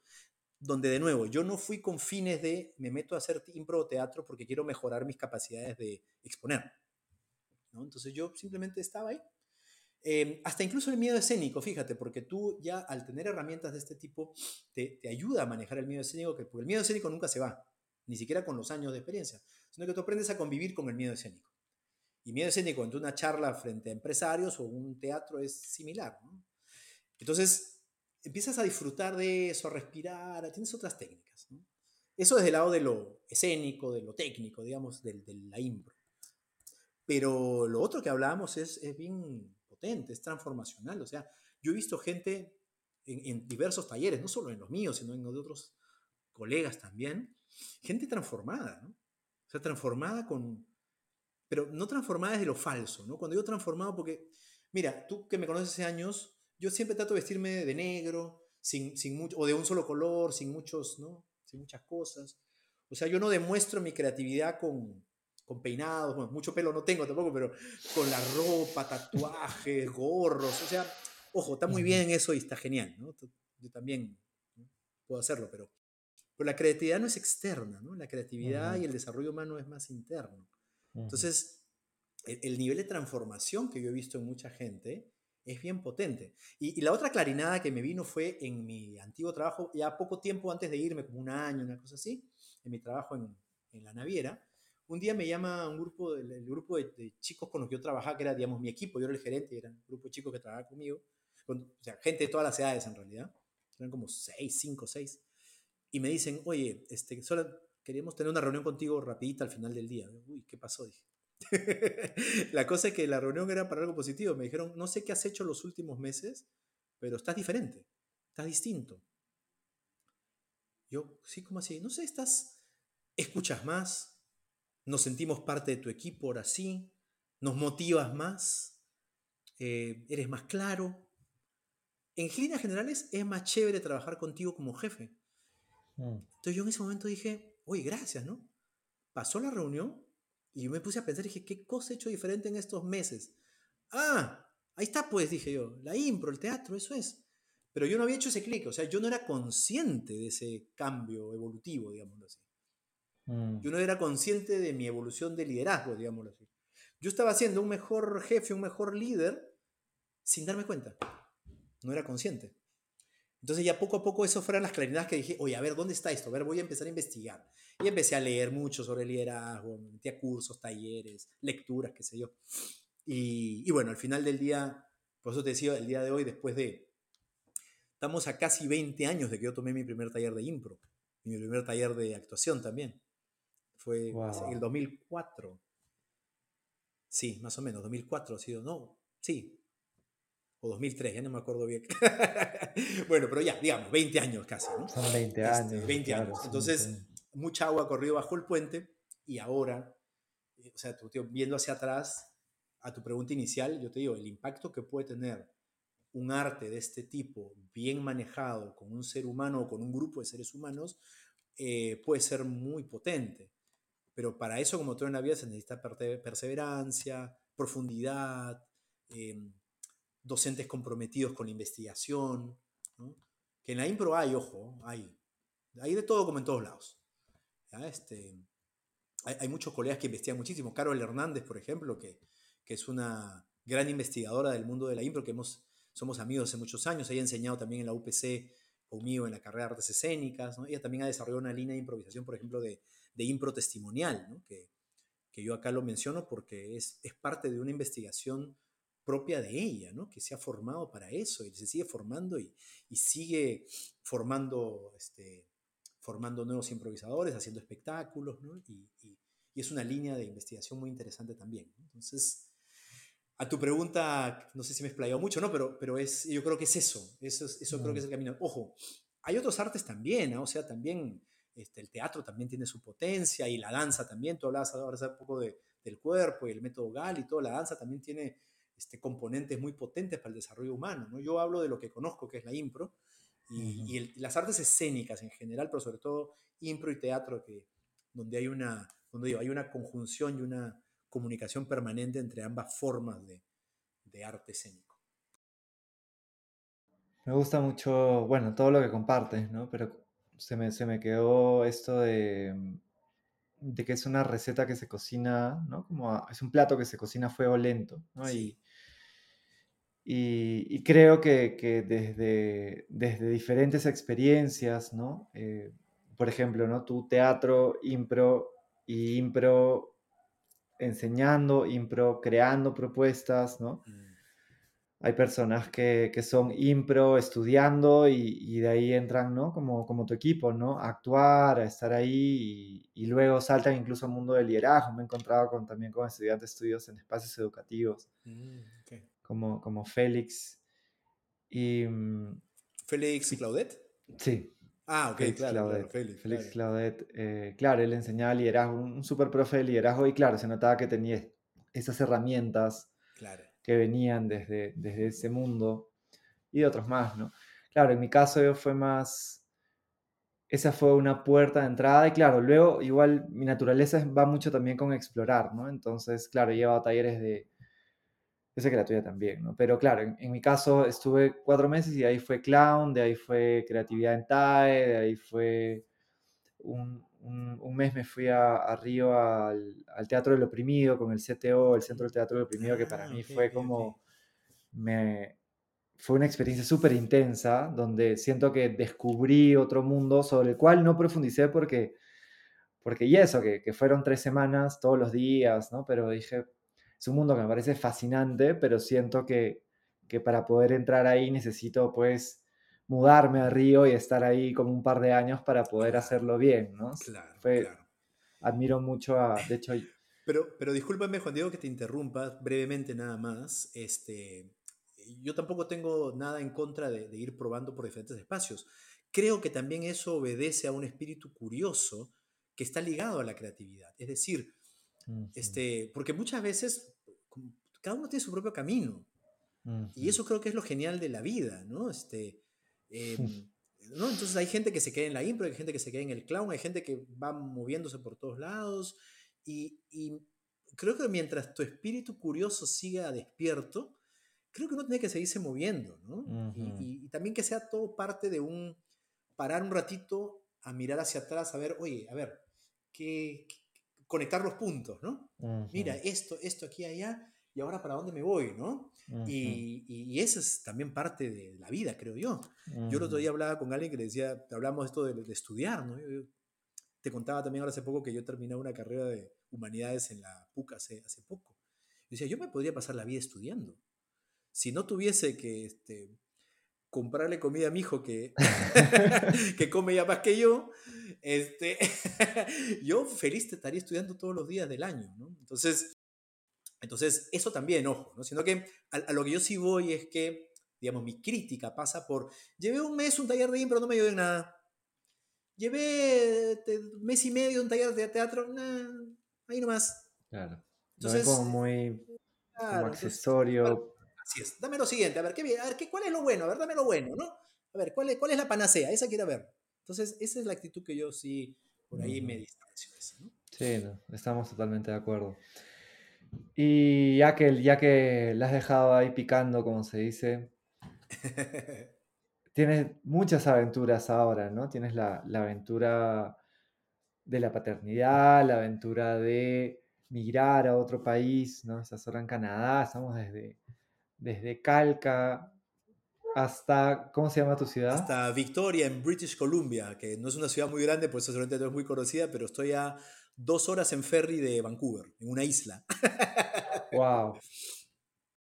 donde de nuevo, yo no fui con fines de me meto a hacer impro o teatro porque quiero mejorar mis capacidades de exponer. ¿no? Entonces yo simplemente estaba ahí. Eh, hasta incluso el miedo escénico, fíjate, porque tú ya al tener herramientas de este tipo te, te ayuda a manejar el miedo escénico, porque el miedo escénico nunca se va, ni siquiera con los años de experiencia, sino que tú aprendes a convivir con el miedo escénico. Y miedo escénico entre una charla frente a empresarios o un teatro es similar. ¿no? Entonces, empiezas a disfrutar de eso, a respirar, tienes otras técnicas. ¿no? Eso desde el lado de lo escénico, de lo técnico, digamos, de, de la impro. Pero lo otro que hablábamos es, es, bien potente, es transformacional. O sea, yo he visto gente en, diversos talleres, no solo en los míos, sino en los de otros colegas también, gente transformada, ¿no? O sea, transformada con... Pero no transformada desde lo falso, ¿no? Cuando digo transformado, porque, mira, tú que me conoces hace años, yo siempre trato de vestirme de negro, sin, sin mucho, o de un solo color, sin muchos, ¿no? Sin muchas cosas. O sea, yo no demuestro mi creatividad con, con peinados, bueno, mucho pelo no tengo tampoco, pero con la ropa, tatuajes, gorros, o sea, ojo, está muy bien eso y está genial, ¿no? Yo también puedo hacerlo, pero, pero la creatividad no es externa, ¿no? La creatividad uh -huh. y el desarrollo humano es más interno. Uh -huh. Entonces, el, el, nivel de transformación que yo he visto en mucha gente es bien potente. Y, y, la otra clarinada que me vino fue en mi antiguo trabajo, ya poco tiempo antes de irme, como un año, una cosa así, en mi trabajo en, en la naviera, un día me llama un grupo, el, el grupo de, chicos con los que yo trabajaba, que era, digamos, mi equipo, yo era el gerente, era un grupo de chicos que trabajaba conmigo, con, o sea, gente de todas las edades en realidad, eran como seis, cinco, seis, y me dicen, oye, este, solo queríamos tener una reunión contigo rapidita al final del día. Uy, ¿qué pasó? Dije. <laughs> la cosa es que la reunión era para algo positivo. Me dijeron, no sé qué has hecho los últimos meses, pero estás diferente, estás distinto. Yo, sí, como así? No sé, estás, escuchas más, nos sentimos parte de tu equipo ahora sí, nos motivas más, eh, eres más claro. En líneas generales es más chévere trabajar contigo como jefe. Mm. Entonces yo en ese momento dije, oye, gracias, ¿no? Pasó la reunión y yo me puse a pensar, dije, ¿qué cosa he hecho diferente en estos meses? Ah, ahí está pues, dije yo, la impro, el teatro, eso es. Pero yo no había hecho ese clic, o sea, yo no era consciente de ese cambio evolutivo, digámoslo así. Mm. Yo no era consciente de mi evolución de liderazgo, digámoslo así. Yo estaba siendo un mejor jefe, un mejor líder, sin darme cuenta. No era consciente. Entonces ya poco a poco eso fueron las claridades que dije, oye, a ver, ¿dónde está esto? A ver, voy a empezar a investigar. Y empecé a leer mucho sobre liderazgo, metí a cursos, talleres, lecturas, qué sé yo. Y, y, bueno, al final del día, por eso te decía, el día de hoy, después de, estamos a casi 20 años de que yo tomé mi primer taller de impro, y mi primer taller de actuación también. Fue wow. en el 2004. Sí, más o menos, 2004 ha sido, no, sí, o 2003, ya no me acuerdo bien. <laughs> bueno, pero ya, digamos, 20 años casi, ¿no? Son 20 este, años. Este, 20 claro, años. Entonces, sí. mucha agua ha corrido bajo el puente y ahora, eh, o sea, tú, tío, viendo hacia atrás, a tu pregunta inicial, yo te digo, el impacto que puede tener un arte de este tipo, bien manejado con un ser humano o con un grupo de seres humanos, eh, puede ser muy potente. Pero para eso, como todo en la vida, se necesita perseverancia, profundidad, eh, docentes comprometidos con la investigación, que en la impro hay, ojo, hay, hay de todo como en todos lados. Este, hay, muchos colegas que investigan muchísimo. Carol Hernández, por ejemplo, que, que es una gran investigadora del mundo de la impro, que hemos, somos amigos hace muchos años. Ella ha enseñado también en la UPC conmigo en la carrera de artes escénicas. Ella también ha desarrollado una línea de improvisación, por ejemplo, de, de impro testimonial, que, que, yo acá lo menciono porque es, es parte de una investigación propia de ella, ¿no? que se ha formado para eso y se sigue formando y, y sigue formando, este, formando nuevos improvisadores, haciendo espectáculos, ¿no? y, y, es una línea de investigación muy interesante también. Entonces, a tu pregunta, no sé si me he explayado mucho, ¿no? Pero, pero es, yo creo que es eso, eso, eso creo que es el camino. Ojo, hay otros artes también, ¿no? o sea, también este, el teatro también tiene su potencia y la danza también, tú hablabas ahora hace poco de, del cuerpo y el método GAL y toda la danza también tiene este, componentes muy potentes para el desarrollo humano. ¿no? Yo hablo de lo que conozco, que es la impro, y, las artes escénicas en general, pero sobre todo impro y teatro, que, donde, hay una, donde digo, hay una conjunción y una comunicación permanente entre ambas formas de, de arte escénico. Me gusta mucho, bueno, todo lo que compartes, ¿no? Pero se me, se me quedó esto de, de que es una receta que se cocina, ¿no? Como es un plato que se cocina a fuego lento, ¿no? Y, y, creo que, desde, desde, diferentes experiencias, ¿no? Eh, por ejemplo, ¿no? Tu teatro, impro y impro enseñando, impro creando propuestas, ¿no? Mm. Hay personas que, son impro estudiando y, de ahí entran, ¿no? Como, como tu equipo, ¿no? A actuar, a estar ahí y, luego saltan incluso al mundo del liderazgo. Me he encontrado con, también con estudiantes de estudios en espacios educativos. Mm, como, como Félix. Y, mm, ¿Félix Claudet? Sí. Ah, ok, Félix claro, Claudet, Félix, Claudet, eh, claro, él enseñaba liderazgo, un, super profe de liderazgo y claro, se notaba que tenía esas herramientas que venían desde, desde ese mundo y de otros más, ¿no? Claro, en mi caso fue más, esa fue una puerta de entrada y claro, luego igual mi naturaleza va mucho también con explorar, ¿no? Entonces, claro, he llevado talleres de yo sé que la tuya también, ¿no? Pero claro, en, mi caso estuve cuatro meses y ahí fue clown, de ahí fue creatividad en TAE, de ahí fue un, un, mes me fui a, Río al, al, Teatro del Oprimido con el CTO, el Centro del Teatro del Oprimido, que para ah, mí fue como... Me, fue una experiencia súper intensa, donde siento que descubrí otro mundo sobre el cual no profundicé porque, porque y eso, que, que fueron tres semanas todos los días, ¿no? Pero dije, es un mundo que me parece fascinante, pero siento que, que para poder entrar ahí necesito pues mudarme a Río y estar ahí como un par de años para poder hacerlo bien, ¿no? Claro, claro. Admiro mucho a, de hecho... Pero, pero discúlpame, Juan Diego, que te interrumpa brevemente nada más. Este, yo tampoco tengo nada en contra de, de, ir probando por diferentes espacios. Creo que también eso obedece a un espíritu curioso que está ligado a la creatividad. Es decir, este, porque muchas veces cada uno tiene su propio camino. Y eso creo que es lo genial de la vida, ¿no? Este, em, ¿no? Entonces hay gente que se queda en la impro, hay gente que se queda en el clown, hay gente que va moviéndose por todos lados. Y, creo que mientras tu espíritu curioso siga despierto, creo que uno tiene que seguirse moviendo, ¿no? y, y, también que sea todo parte de un parar un ratito a mirar hacia atrás, a ver, oye, a ver, ¿qué, conectar los puntos, ¿no? Mira, esto, esto aquí, allá, y ahora para dónde me voy, ¿no? y, y, eso es también parte de la vida, creo yo. Yo el otro día hablaba con alguien que le decía, hablamos esto de, estudiar, ¿no? Yo, te contaba también ahora hace poco que yo terminé una carrera de humanidades en la PUC hace, hace poco. Yo decía, yo me podría pasar la vida estudiando. Si no tuviese que este, comprarle comida a mi hijo que, <laughs> que come ya más que yo, este, <laughs> yo feliz te estaría estudiando todos los días del año, ¿no? Entonces, entonces eso también, ojo, ¿no? Sino que a, lo que yo sí voy es que, digamos, mi crítica pasa por, llevé un mes un taller de impro, no me ayudó en nada. Llevé un mes y medio un taller de teatro, nah, ahí nomás. Claro. Entonces, como muy como accesorio. así es. Dame lo siguiente, a ver, ¿qué, a ver ¿qué, ¿cuál es lo bueno? A ver, dame lo bueno, ¿no? A ver, ¿cuál es, cuál es la panacea? Esa quiero ver. Entonces, esa es la actitud que yo sí por ahí me distancio. Sí, estamos totalmente de acuerdo. Y ya que, ya que la has dejado ahí picando, como se dice, <laughs> tienes muchas aventuras ahora, ¿no? Tienes la, la aventura de la paternidad, la aventura de migrar a otro país, ¿no? Estás ahora en Canadá, estamos desde, desde Calca hasta, ¿cómo se llama tu ciudad? Hasta Victoria, en British Columbia, que no es una ciudad muy grande, por eso seguramente no es muy conocida, pero estoy a dos horas en ferry de Vancouver, en una isla. <laughs> ¡Wow!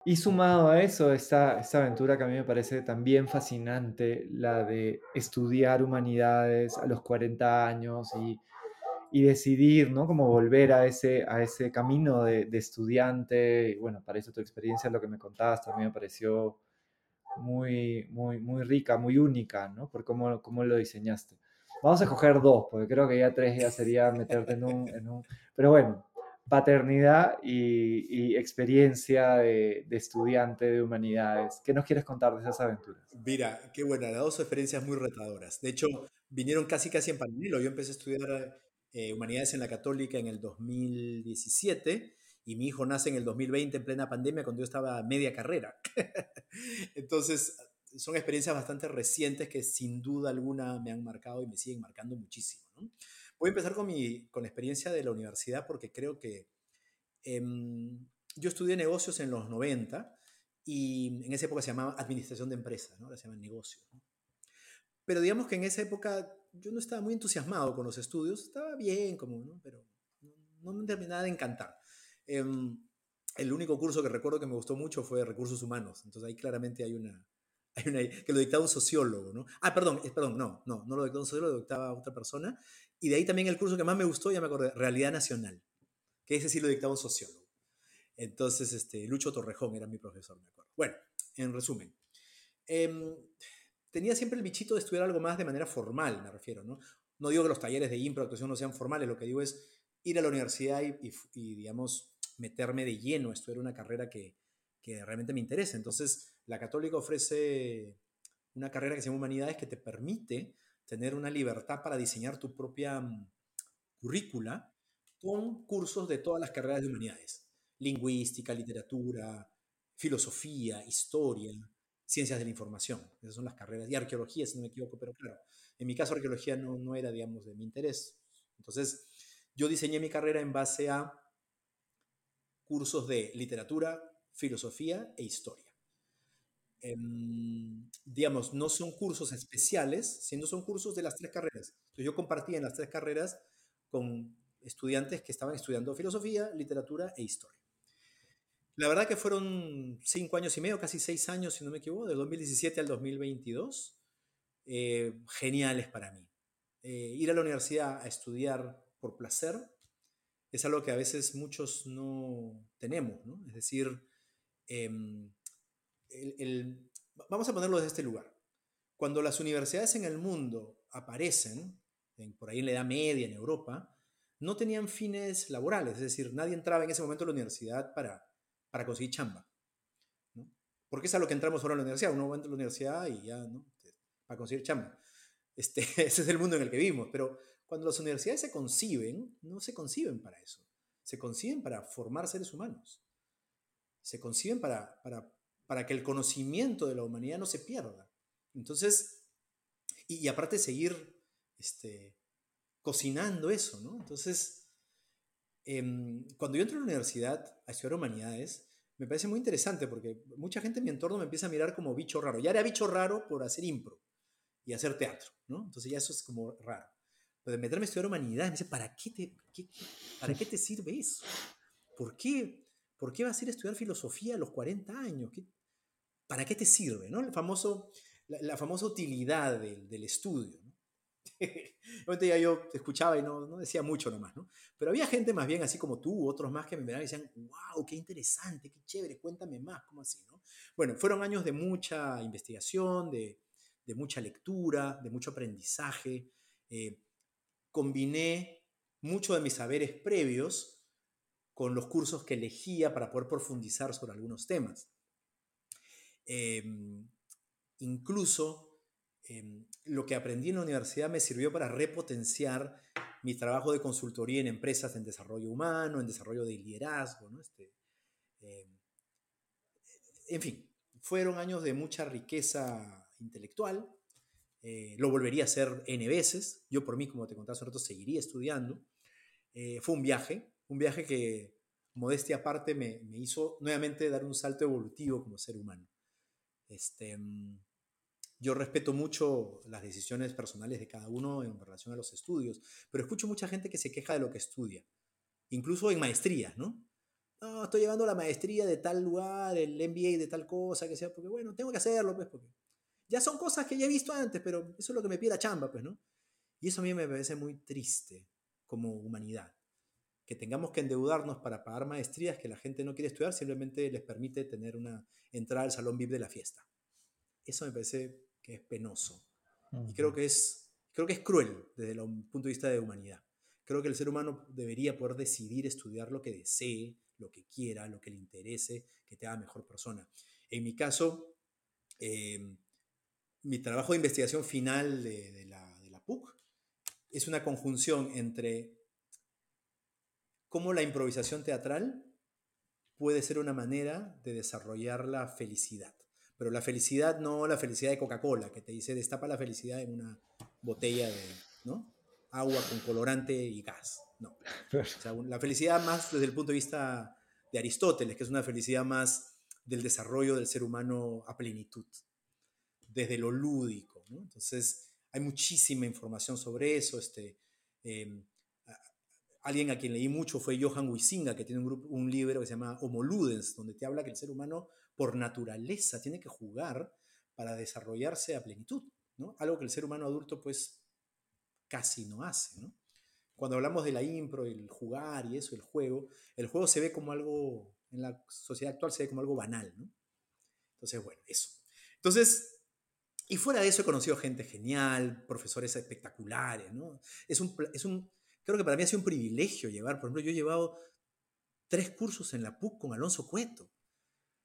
Y sumado a eso, esta, esta aventura que a mí me parece también fascinante, la de estudiar humanidades a los 40 años y, y decidir, ¿no? Como volver a ese, a ese camino de, de, estudiante. Bueno, para eso tu experiencia, lo que me contabas, también me pareció muy, muy, muy rica, muy única, ¿no? Por cómo, cómo lo diseñaste. Vamos a coger dos, porque creo que ya tres ya sería meterte en un... En un... Pero bueno, paternidad y, experiencia de, estudiante de humanidades. ¿Qué nos quieres contar de esas aventuras? Mira, qué buena, las dos experiencias muy retadoras. De hecho, vinieron casi casi en paralelo. Yo empecé a estudiar eh, humanidades en la católica en el 2017 y mi hijo nace en el 2020 en plena pandemia cuando yo estaba a media carrera. <laughs> Entonces, son experiencias bastante recientes que sin duda alguna me han marcado y me siguen marcando muchísimo. ¿no? Voy a empezar con mi con la experiencia de la universidad porque creo que em, yo estudié negocios en los 90 y en esa época se llamaba administración de empresas, ¿no? ahora se llama negocios. Pero digamos que en esa época yo no estaba muy entusiasmado con los estudios, estaba bien, como, ¿no? pero no me terminaba de encantar. Em, el único curso que recuerdo que me gustó mucho fue recursos humanos, entonces ahí claramente hay una, hay una que lo dictaba un sociólogo, ¿no? Ah, perdón, perdón, no, no, no lo dictaba un sociólogo, lo dictaba otra persona, y de ahí también el curso que más me gustó, ya me acordé, Realidad Nacional, que ese sí lo dictaba un sociólogo. Entonces, este, Lucho Torrejón era mi profesor, me acuerdo. Bueno, en resumen, em, tenía siempre el bichito de estudiar algo más de manera formal, me refiero, ¿no? No digo que los talleres de impro, actuación no sean formales, lo que digo es ir a la universidad y, y, digamos, meterme de lleno a estudiar una carrera que, que realmente me interesa. Entonces, la católica ofrece una carrera que se llama Humanidades que te permite tener una libertad para diseñar tu propia mm, currícula con cursos de todas las carreras de humanidades. Lingüística, literatura, filosofía, historia, ciencias de la información. Esas son las carreras. Y arqueología, si no me equivoco, pero claro, en mi caso arqueología no, no era, digamos, de mi interés. Entonces, yo diseñé mi carrera en base a cursos de literatura, filosofía e historia. Em, digamos, no son cursos especiales, sino son cursos de las tres carreras. Entonces yo compartí en las tres carreras con estudiantes que estaban estudiando filosofía, literatura e historia. La verdad que fueron cinco años y medio, casi seis años, si no me equivoco, del 2017 al 2022, eh, geniales para mí. Eh, ir a la universidad a estudiar por placer es algo que a veces muchos no tenemos. Es decir, em, vamos a ponerlo desde este lugar. Cuando las universidades en el mundo aparecen, por ahí en la Edad Media, en Europa, no tenían fines laborales, es decir, nadie entraba en ese momento a la universidad para, para conseguir chamba. ¿no? Porque es a lo que entramos ahora a la universidad, uno entra a la universidad y ya, ¿no? Para conseguir chamba. Este, <laughs> ese es el mundo en el que vivimos, pero cuando las universidades se conciben, no se conciben para eso, se conciben para formar seres humanos, se conciben para, para para que el conocimiento de la humanidad no se pierda. Entonces, y, aparte seguir este, cocinando eso, ¿no? Entonces, em, cuando yo entro a la universidad a estudiar humanidades, me parece muy interesante porque mucha gente en mi entorno me empieza a mirar como bicho raro. Ya era bicho raro por hacer impro y hacer teatro, ¿no? Entonces ya eso es como raro. Pero de meterme a estudiar humanidades, me dice, ¿para qué te, ¿para qué te sirve eso? ¿Por qué, ¿Por qué vas a ir a estudiar filosofía a los 40 años? ¿Qué, ¿para qué te sirve? ¿no? El famoso, la, famosa utilidad del, estudio. ¿no? <laughs> ya yo escuchaba y no, decía mucho nomás, ¿no? Pero había gente más bien así como tú, otros más que me miraban y decían, wow, qué interesante, qué chévere, cuéntame más, ¿cómo así? ¿no? Bueno, fueron años de mucha investigación, de, de mucha lectura, de mucho aprendizaje. Eh, combiné mucho de mis saberes previos con los cursos que elegía para poder profundizar sobre algunos temas. Em, incluso em, lo que aprendí en la universidad me sirvió para repotenciar mi trabajo de consultoría en empresas en desarrollo humano, en desarrollo de liderazgo, ¿no? Este, eh, en fin, fueron años de mucha riqueza intelectual. Eh, lo volvería a hacer N veces. Yo por mí, como te conté hace rato, seguiría estudiando. Eh, fue un viaje, un viaje que, modestia aparte, me, me, hizo nuevamente dar un salto evolutivo como ser humano. Este, mm, yo respeto mucho las decisiones personales de cada uno en relación a los estudios, pero escucho mucha gente que se queja de lo que estudia, incluso en maestrías, ¿no? No, estoy llevando la maestría de tal lugar, el MBA de tal cosa, que sea, porque bueno, tengo que hacerlo, pues, porque ya son cosas que ya he visto antes, pero eso es lo que me pide la chamba, pues, ¿no? Y eso a mí me parece muy triste como humanidad, que tengamos que endeudarnos para pagar maestrías que la gente no quiere estudiar, simplemente les permite tener una entrada al salón VIP de la fiesta. Eso me parece que es penoso. Y creo que es, creo que es cruel desde el punto de vista de humanidad. Creo que el ser humano debería poder decidir estudiar lo que desee, lo que quiera, lo que le interese, que te haga mejor persona. En mi caso, em, mi trabajo de investigación final de, la, de la PUC es una conjunción entre cómo la improvisación teatral puede ser una manera de desarrollar la felicidad. Pero la felicidad no la felicidad de Coca-Cola, que te dice destapa la felicidad en una botella de ¿no? agua con colorante y gas. No. la felicidad más desde el punto de vista de Aristóteles, que es una felicidad más del desarrollo del ser humano a plenitud, desde lo lúdico. Entonces, hay muchísima información sobre eso. Este, em, alguien a quien leí mucho fue Johan Huizinga, que tiene un, grupo, un libro que se llama Homo Ludens, donde te habla que el ser humano por naturaleza tiene que jugar para desarrollarse a plenitud, ¿no? Algo que el ser humano adulto pues casi no hace, ¿no? Cuando hablamos de la impro, el jugar y eso, el juego, el juego se ve como algo, en la sociedad actual se ve como algo banal, ¿no? Entonces, bueno, eso. Entonces, y fuera de eso he conocido gente genial, profesores espectaculares, ¿no? Es un, es un, creo que para mí ha sido un privilegio llevar, por ejemplo, yo he llevado tres cursos en la PUC con Alonso Cueto.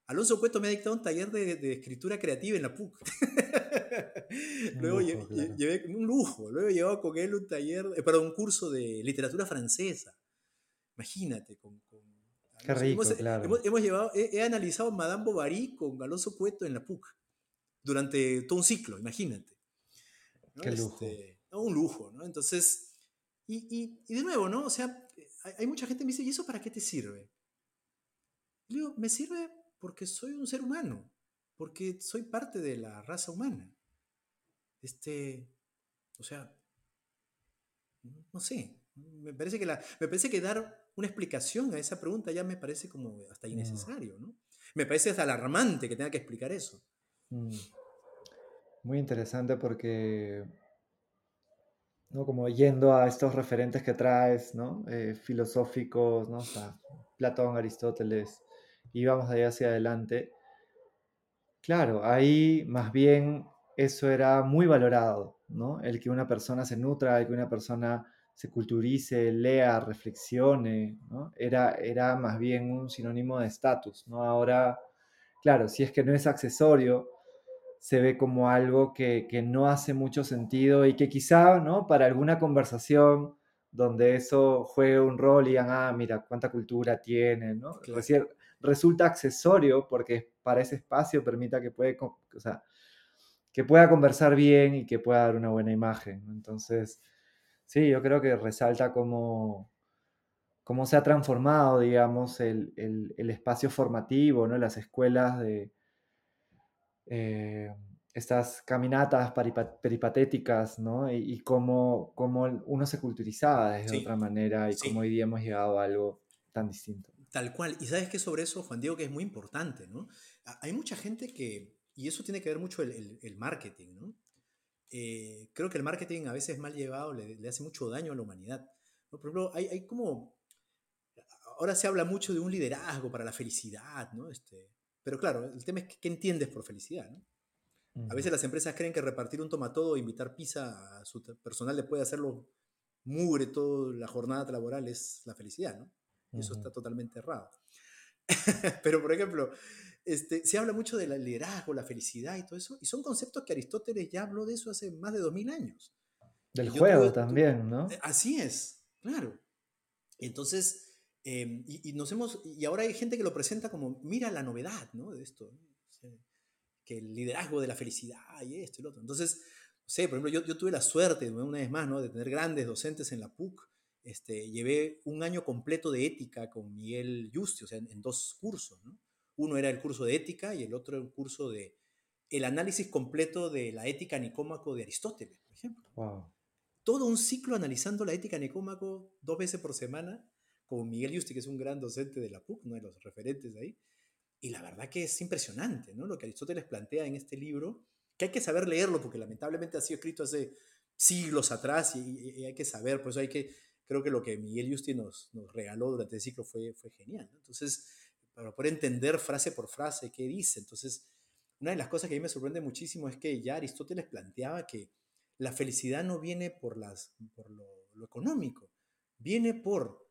Alonso Cueto me ha dictado un taller de, escritura creativa en la PUC. Luego llevé, un lujo. Luego he llevado con él un taller, eh, perdón, un curso de literatura francesa. Imagínate, con, Qué rico, hemos, claro. hemos, llevado, he, analizado Madame Bovary con Alonso Cueto en la PUC durante todo un ciclo, imagínate. Qué lujo. Este, un lujo, ¿no? Entonces, y, y, de nuevo, ¿no? O sea, hay, mucha gente que me dice, ¿y eso para qué te sirve? Le digo, me sirve porque soy un ser humano, porque soy parte de la raza humana. Este, o sea, no sé, me parece que, la, me parece que dar una explicación a esa pregunta ya me parece como hasta mm. innecesario, ¿no? Me parece hasta alarmante que tenga que explicar eso. Mm. Muy interesante porque, ¿no? Como yendo a estos referentes que traes, ¿no? Eh, filosóficos, ¿no? Platón, Aristóteles, y vamos de ahí hacia adelante. Claro, ahí más bien eso era muy valorado, ¿no? El que una persona se nutra, el que una persona se culturice, lea, reflexione, ¿no? Era, era más bien un sinónimo de estatus, ¿no? Ahora, claro, si es que no es accesorio, se ve como algo que, que, no hace mucho sentido y que quizá, ¿no? Para alguna conversación donde eso juegue un rol y digan, ah, mira, cuánta cultura tiene, ¿no? resulta accesorio porque para ese espacio permita que, puede, o sea, que pueda conversar bien y que pueda dar una buena imagen. Entonces, sí, yo creo que resalta cómo, cómo se ha transformado, digamos, el, el, espacio formativo, ¿no? Las escuelas de eh, estas caminatas peripatéticas, ¿no? Y, cómo, cómo, uno se culturizaba de otra manera y cómo hoy día hemos llegado a algo tan distinto. Tal cual. Y sabes que sobre eso, Juan Diego, que es muy importante, ¿no? Hay mucha gente que, y eso tiene que ver mucho el, el, marketing, ¿no? Eh, creo que el marketing a veces mal llevado le, le, hace mucho daño a la humanidad. Por ejemplo, hay, hay, como, ahora se habla mucho de un liderazgo para la felicidad, ¿no? Este, pero claro, el tema es qué entiendes por felicidad, ¿no? A veces las empresas creen que repartir un tomatodo o invitar pizza a su personal le puede hacerlo mugre toda la jornada laboral es la felicidad, ¿no? Eso está totalmente errado. <laughs> Pero, por ejemplo, este, se habla mucho del liderazgo, la felicidad y todo eso, y son conceptos que Aristóteles ya habló de eso hace más de 2000 años. Del juego también, ¿no? Eh, así es, claro. Entonces, em, y, nos hemos, y ahora hay gente que lo presenta como, mira la novedad, ¿no? De esto, que el liderazgo de la felicidad y esto y lo otro. Entonces, no sé, por ejemplo, yo, yo tuve la suerte, una vez más, ¿no? De tener grandes docentes en la PUC. Este, llevé un año completo de ética con Miguel Justi, o sea, en, dos cursos, ¿no? Uno era el curso de ética y el otro el curso de el análisis completo de la ética nicómaco de Aristóteles, por ejemplo. Wow todo un ciclo analizando la ética Nicómaco dos veces por semana, con Miguel Yusti, que es un gran docente de la PUC, uno de los referentes ahí. Y la verdad que es impresionante, ¿no? Lo que Aristóteles plantea en este libro, que hay que saber leerlo, porque lamentablemente ha sido escrito hace siglos atrás y, hay que saber, por eso hay que, creo que lo que Miguel Yusti nos, nos regaló durante el ciclo fue, fue genial. Entonces, para poder entender frase por frase qué dice, entonces, una de las cosas que a mí me sorprende muchísimo es que ya Aristóteles planteaba que la felicidad no viene por, las, por lo, económico, viene por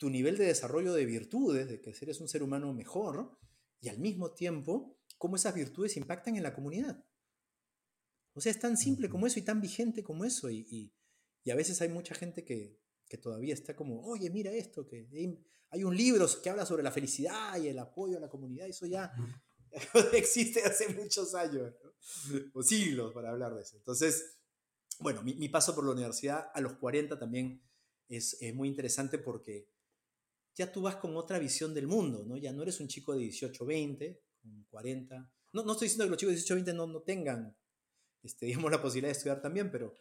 tu nivel de desarrollo de virtudes, de que eres un ser humano mejor, y al mismo tiempo, cómo esas virtudes impactan en la comunidad. O sea, es tan simple como eso y tan vigente como eso. Y, a veces hay mucha gente que, todavía está como, oye, mira esto, que hay un libro que habla sobre la felicidad y el apoyo a la comunidad. Eso ya <laughs> existe hace muchos años, o siglos para hablar de eso. Entonces, bueno, mi, paso por la universidad a los 40 también es, muy interesante porque ya tú vas con otra visión del mundo, ¿no? Ya no eres un chico de 18, 20, con 40. No, no estoy diciendo que los chicos de 18, 20 no, no tengan, este, <laughs> digamos, la posibilidad de estudiar también, pero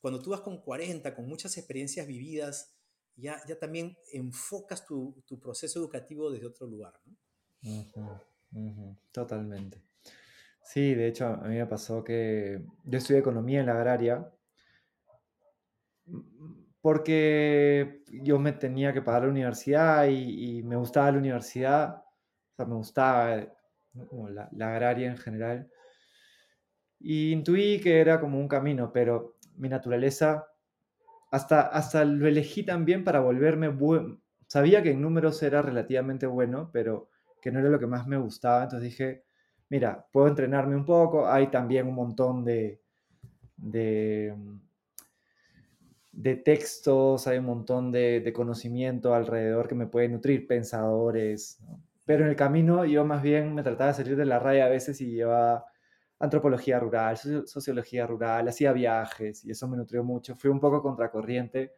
cuando tú vas con 40, con muchas experiencias vividas, ya, ya también enfocas tu, tu proceso educativo desde otro lugar, ¿no? Totalmente. Sí, de hecho, a mí me pasó que yo estudié economía en la agraria porque yo me tenía que pagar la universidad y, me gustaba la universidad, o sea, me gustaba la, agraria en general. Y intuí que era como un camino, pero mi naturaleza, hasta, hasta lo elegí también para volverme bueno. Sabía que en números era relativamente bueno, pero que no era lo que más me gustaba. Entonces dije, mira, puedo entrenarme un poco. Hay también un montón de, de de textos, hay un montón de, conocimiento alrededor que me puede nutrir, pensadores. Pero en el camino yo más bien me trataba de salir de la raya a veces y llevaba antropología rural, sociología rural, hacía viajes y eso me nutrió mucho. Fui un poco contracorriente.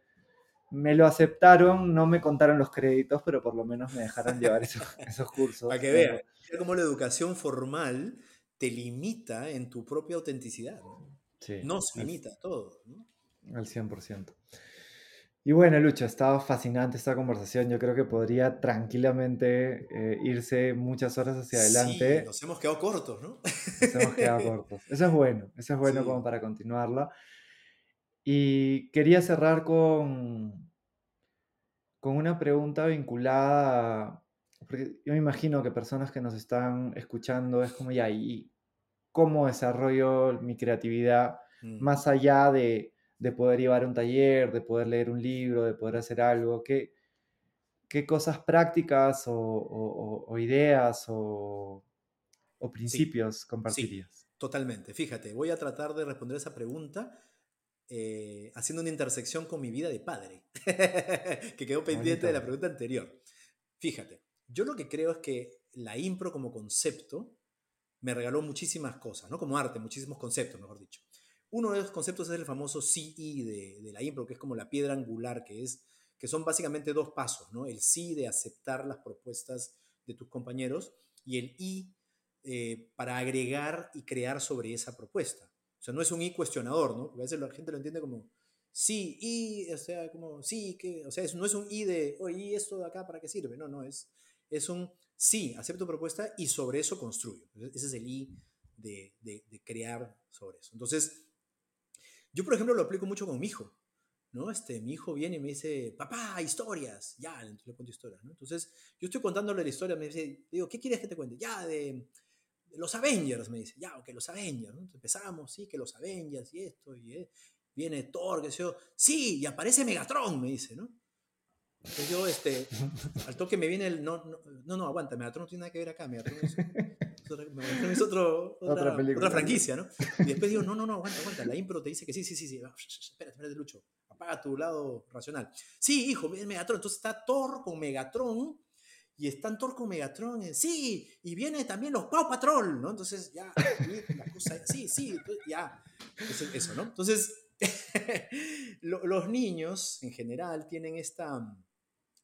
Me lo aceptaron, no me contaron los créditos, pero por lo menos me dejaron <laughs> llevar esos, cursos. Para que vean cómo la educación formal te limita en tu propia autenticidad. ¿no? Nos limita todo. ¿no? Al 100%. Y bueno, Lucho, ha estado fascinante esta conversación. Yo creo que podría tranquilamente eh, irse muchas horas hacia adelante. Sí, nos hemos quedado cortos, ¿no? Nos hemos quedado cortos. Eso es bueno, eso es bueno como para continuarla. Y quería cerrar con, con una pregunta vinculada, porque yo me imagino que personas que nos están escuchando es como, ya, ¿y cómo desarrollo mi creatividad mm. más allá de de poder llevar un taller, de poder leer un libro, de poder hacer algo? ¿Qué, qué cosas prácticas o, ideas o, principios compartirías? totalmente. Fíjate, voy a tratar de responder esa pregunta eh, haciendo una intersección con mi vida de padre, <laughs> que quedó pendiente de la pregunta anterior. Fíjate, yo lo que creo es que la impro como concepto me regaló muchísimas cosas, ¿no? Como arte, muchísimos conceptos, mejor dicho. Uno de los conceptos es el famoso CE de, de la impro, que es como la piedra angular, que, es, que son básicamente dos pasos, ¿no? El sí de aceptar las propuestas de tus compañeros y el I eh, para agregar y crear sobre esa propuesta. O sea, no es un I cuestionador, ¿no? Porque a veces la gente lo entiende como sí, y, o sea, como sí, que, o sea, no es un I de, oye, ¿y esto de acá para qué sirve? No, no, es, es un sí, acepto propuesta y sobre eso construyo. Ese es el I de, de crear sobre eso. Entonces, yo, por ejemplo, lo aplico mucho con mi hijo. ¿no? Este, mi hijo viene y me dice, papá, historias. Ya, le cuento historias. ¿no? Entonces, yo estoy contándole la historia, me dice, digo, ¿qué quieres que te cuente? Ya, de, los Avengers, me dice. Ya, ok, los Avengers. Entonces empezamos, sí, que los Avengers y esto, y eh, viene Thor, que sé yo. Sí, y aparece Megatron, me dice, ¿no? Entonces yo, este, al toque me viene el, no, no, no, no aguanta, Megatron no tiene nada que ver acá, Megatron es, es otro, otra, otra, franquicia, ¿no? <laughs> Y después digo, no, no, no, aguanta, aguanta. La impro te dice que sí, sí, sí, sí. Espérate, espérate, Lucho. Apaga tu lado racional. Sí, hijo, es Megatron. Entonces está Thor con Megatron y están Thor con Megatron. En, sí, y vienen también los Pau Patrol, ¿no? Entonces ya, la cosa, sí, sí, ya. Entonces, eso, ¿no? Entonces, <laughs> los niños en general tienen esta mm,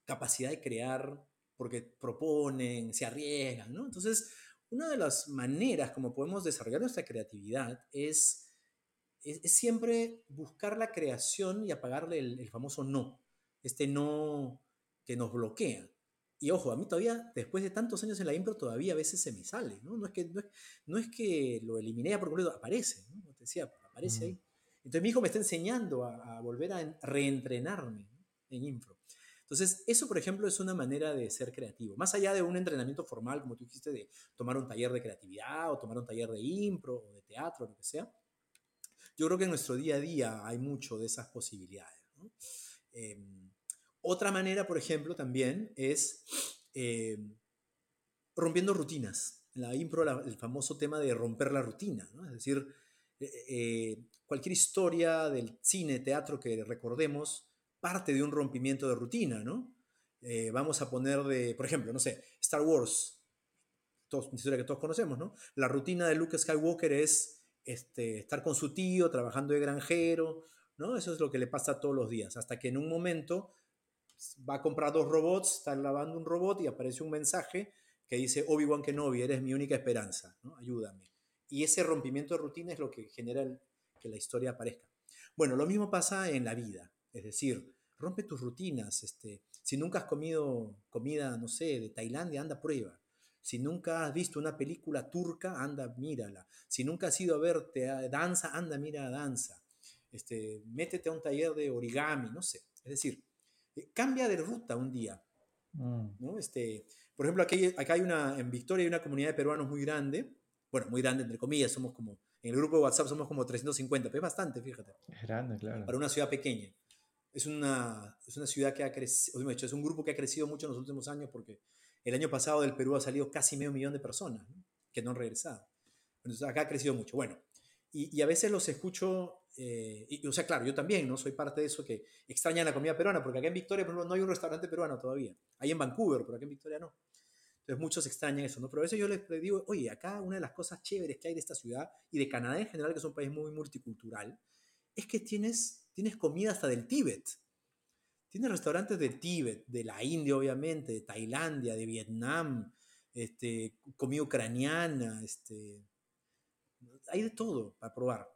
capacidad de crear porque proponen, se arriesgan, ¿no? Entonces, una de las maneras como podemos desarrollar nuestra creatividad es, es, siempre buscar la creación y apagarle el, famoso no, este no que nos bloquea. Y ojo, a mí todavía, después de tantos años en la impro, todavía a veces se me sale, ¿no? No es que, no es, que lo eliminé por completo, aparece, ¿no? Como te decía, aparece ahí. Entonces mi hijo me está enseñando a, a volver a reentrenarme en impro. Entonces, eso, por ejemplo, es una manera de ser creativo. Más allá de un entrenamiento formal, como tú dijiste, de tomar un taller de creatividad o tomar un taller de impro o de teatro, lo que sea, yo creo que en nuestro día a día hay mucho de esas posibilidades. Em, otra manera, por ejemplo, también es em, rompiendo rutinas. En la impro, el famoso tema de romper la rutina, es decir, eh, eh, cualquier historia del cine, teatro que recordemos, parte de un rompimiento de rutina, ¿no? Eh, vamos a poner de, por ejemplo, no sé, Star Wars, una historia que todos conocemos, ¿no? La rutina de Luke Skywalker es este, estar con su tío, trabajando de granjero, ¿no? Eso es lo que le pasa todos los días, hasta que en un momento va a comprar dos robots, está lavando un robot y aparece un mensaje que dice, Obi-Wan Kenobi, eres mi única esperanza, ¿no? Ayúdame. Y ese rompimiento de rutina es lo que genera que la historia aparezca. Bueno, lo mismo pasa en la vida. Es decir, rompe tus rutinas. Este, si nunca has comido comida, no sé, de Tailandia, anda, prueba. Si nunca has visto una película turca, anda, mírala. Si nunca has ido a ver danza, anda, mira danza. Este, métete a un taller de origami, no sé. Es decir, eh, cambia de ruta un día. Mm. ¿no? Este, por ejemplo, aquí, acá hay una, en Victoria hay una comunidad de peruanos muy grande. Bueno, muy grande, entre comillas, somos como, en el grupo de WhatsApp somos como 350, pero es bastante, fíjate. Es grande, claro. Para una ciudad pequeña es una, es una ciudad que ha crecido, es un grupo que ha crecido mucho en los últimos años porque el año pasado del Perú ha salido casi medio millón de personas que no han regresado. Entonces acá ha crecido mucho. Bueno, y, y a veces los escucho, eh, y, o sea, claro, yo también, ¿no? Soy parte de eso que extrañan la comida peruana, porque acá en Victoria, por ejemplo, no hay un restaurante peruano todavía. Hay en Vancouver, pero acá en Victoria no. Entonces muchos extrañan eso, ¿no? Pero a veces yo les digo, oye, acá una de las cosas chéveres que hay de esta ciudad y de Canadá en general, que es un país muy multicultural, es que tienes tienes comida hasta del Tíbet. Tienes restaurantes del Tíbet, de la India obviamente, de Tailandia, de Vietnam, este, comida ucraniana, este, hay de todo para probar.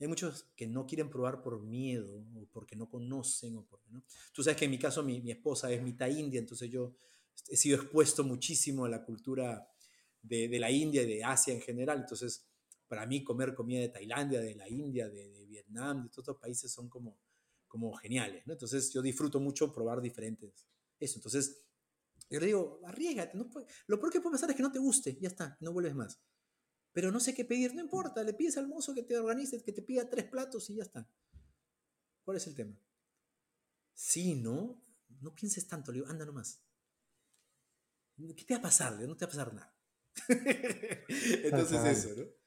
Hay muchos que no quieren probar por miedo o porque no conocen o porque no. Tú sabes que en mi caso mi, mi esposa es mitad india, entonces yo he sido expuesto muchísimo a la cultura de, de, la India y de Asia en general. Entonces, para mí comer comida de Tailandia, de la India, de, de Vietnam, de todos estos países son como, como geniales, ¿no? Entonces yo disfruto mucho probar diferentes. Eso, entonces yo le digo, arriesgate, no lo peor que puede pasar es que no te guste, ya está, no vuelves más. Pero no sé qué pedir, no importa, le pides al mozo que te organice, que te pida tres platos y ya está. ¿Cuál es el tema? Sí, ¿no? No pienses tanto, le digo, anda nomás. ¿Qué te va a pasar? No te va a pasar nada. <laughs> Entonces eso, ¿no?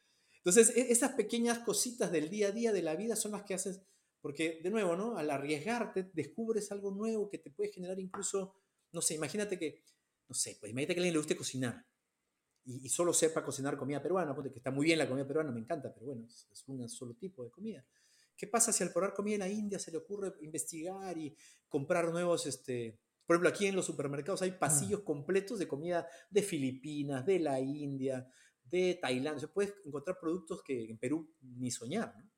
Entonces, e, esas pequeñas cositas del día a día de la vida son las que haces, porque de nuevo, ¿no? Al arriesgarte, descubres algo nuevo que te puede generar incluso, no sé, imagínate que, no sé, pues imagínate que a alguien le guste cocinar y, solo sepa cocinar comida peruana, porque está muy bien la comida peruana, me encanta, pero bueno, es, es un solo tipo de comida. ¿Qué pasa si al probar comida en la India se le ocurre investigar y comprar nuevos, este, por ejemplo, aquí en los supermercados hay pasillos completos de comida de Filipinas, de la India, de Tailandia. Se puede encontrar productos que en Perú ni soñar. ¿no?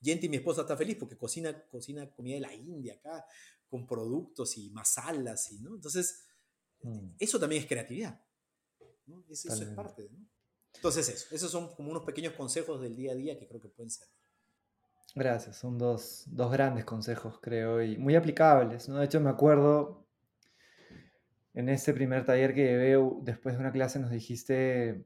Yenti, mi esposa, está feliz porque cocina, cocina comida de la India acá, con productos y masalas. Y, ¿no? Entonces, mm. eso también es creatividad. ¿no? Eso, es parte. ¿no? Entonces, eso, esos son como unos pequeños consejos del día a día que creo que pueden ser. Gracias, son dos, dos grandes consejos, creo, y muy aplicables. ¿no? De hecho, me acuerdo en ese primer taller que llevé, después de una clase nos dijiste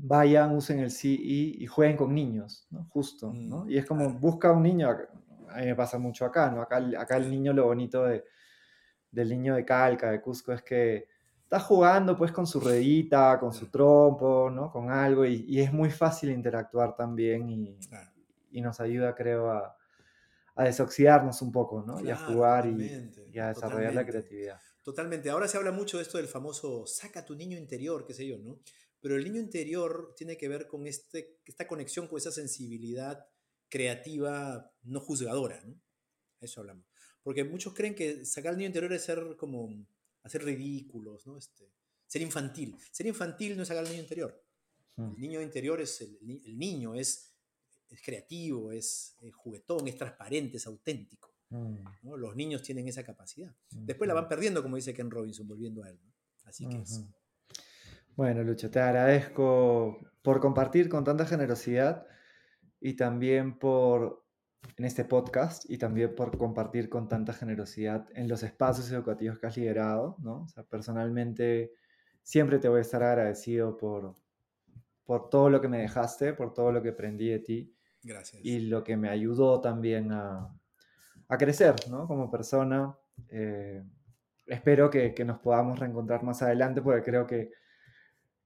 vayan, usen el CE y jueguen con niños, ¿no? Justo, ¿no? Mm, y es como, busca un niño, a mí me pasa mucho acá, ¿no? Acá, acá el niño, lo bonito de, del niño de Calca, de Cusco, es que está jugando pues con su redita, con su trompo, ¿no? Con algo y, es muy fácil interactuar también y, y nos ayuda, creo, a, a, desoxidarnos un poco, ¿no? y a jugar y, a desarrollar la creatividad. Totalmente. Ahora se habla mucho de esto del famoso saca tu niño interior, qué sé yo, ¿no? Pero el niño interior tiene que ver con este, esta conexión con esa sensibilidad creativa no juzgadora, ¿no? Eso hablamos. Porque muchos creen que sacar al niño interior es ser como hacer ridículos, ¿no? Este, ser infantil. Ser infantil no es sacar al niño interior. Hmm. El niño interior es el, niño, es, es creativo, es, juguetón, es transparente, es auténtico. Hmm. Los niños tienen esa capacidad. Hmm. Después la van perdiendo, como dice Ken Robinson, volviendo a él. Así que es. Bueno, Lucho, te agradezco por compartir con tanta generosidad y también por en este podcast y también por compartir con tanta generosidad en los espacios educativos que has liderado, ¿no? O sea, personalmente siempre te voy a estar agradecido por, por todo lo que me dejaste, por todo lo que aprendí de ti. Gracias. Y lo que me ayudó también a, a crecer, ¿no? Como persona. Eh, espero que, que, nos podamos reencontrar más adelante porque creo que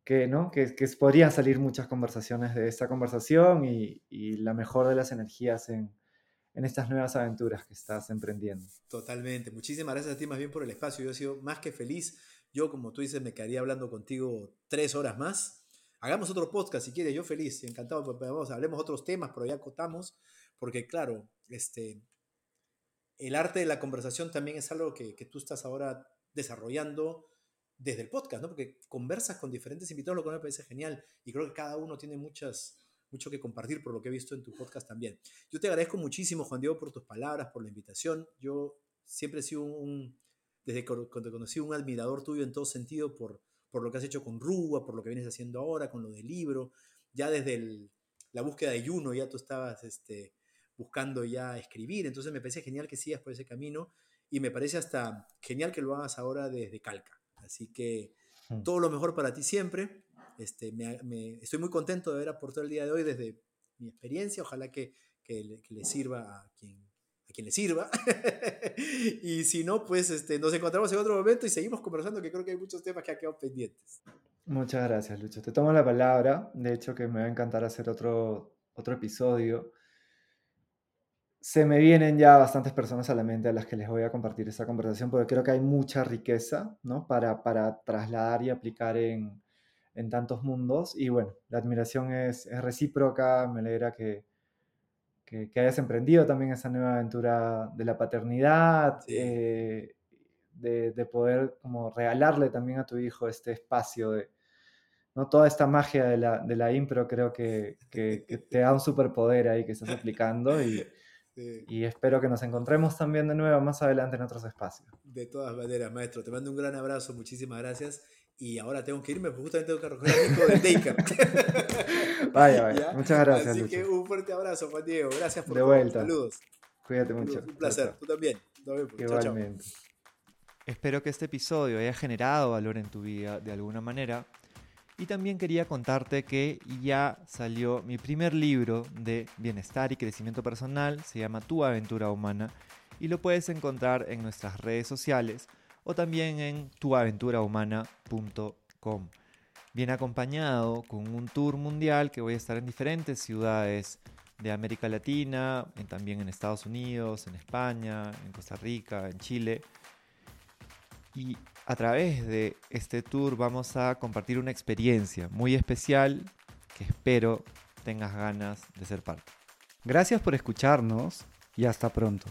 que, ¿no? que, que podrían salir muchas conversaciones de esta conversación y, y la mejor de las energías en, en, estas nuevas aventuras que estás emprendiendo. Totalmente. Muchísimas gracias a ti más bien por el espacio. Yo he sido más que feliz. Yo, como tú dices, me quedaría hablando contigo tres horas más. Hagamos otro podcast si quieres, yo feliz, encantado. Pues, vamos, hablemos otros temas, pero ya acotamos, porque claro, este, el arte de la conversación también es algo que, que tú estás ahora desarrollando desde el podcast, ¿no? Porque conversas con diferentes invitados, lo que me parece genial y creo que cada uno tiene muchas, mucho que compartir por lo que he visto en tu podcast también. Yo te agradezco muchísimo, Juan Diego, por tus palabras, por la invitación. Yo siempre he sido un, desde que te conocí, un admirador tuyo en todo sentido por, por lo que has hecho con Rúa, por lo que vienes haciendo ahora, con lo del libro. Ya desde la búsqueda de Juno ya tú estabas este, buscando ya escribir, entonces me parece genial que sigas por ese camino y me parece hasta genial que lo hagas ahora desde Calca. Así que mm. todo lo mejor para ti siempre. Este, me, estoy muy contento de haber aportado el día de hoy desde mi experiencia. Ojalá que, le, sirva a quien, a quien le sirva. <laughs> y si no, pues este, nos encontramos en otro momento y seguimos conversando, que creo que hay muchos temas que han quedado pendientes. Muchas gracias, Lucho. Te tomo la palabra. De hecho, que me va a encantar hacer otro, otro episodio se me vienen ya bastantes personas a la mente a las que les voy a compartir esta conversación, porque creo que hay mucha riqueza ¿no? para, para trasladar y aplicar en, en, tantos mundos. Y bueno, la admiración es, es recíproca, me alegra que, que, hayas emprendido también esa nueva aventura de la paternidad, eh, de, de, poder como regalarle también a tu hijo este espacio de... ¿no? Toda esta magia de la, de la impro creo que, que, te da un superpoder ahí que estás aplicando y, <laughs> y espero que nos encontremos también de nuevo más adelante en otros espacios. De todas maneras, maestro, te mando un gran abrazo, muchísimas gracias. Y ahora tengo que irme, porque justamente tengo que recoger el hijo del Daker. <laughs> vaya, vaya. <laughs> Muchas gracias. Así que un fuerte abrazo, Juan Diego. Gracias por de vuelta. Saludos. Cuídate mucho. Un placer. Tú también. Igualmente. Espero que este episodio haya generado valor en tu vida de alguna manera y también quería contarte que ya salió mi primer libro de bienestar y crecimiento personal, se llama Tu aventura humana, y lo puedes encontrar en nuestras redes sociales o también en tuaventurahumana.com. Viene acompañado con un tour mundial que voy a estar en diferentes ciudades de América Latina, también en Estados Unidos, en España, en Costa Rica, en Chile. Y a través de este tour vamos a compartir una experiencia muy especial que espero tengas ganas de ser parte. Gracias por escucharnos y hasta pronto.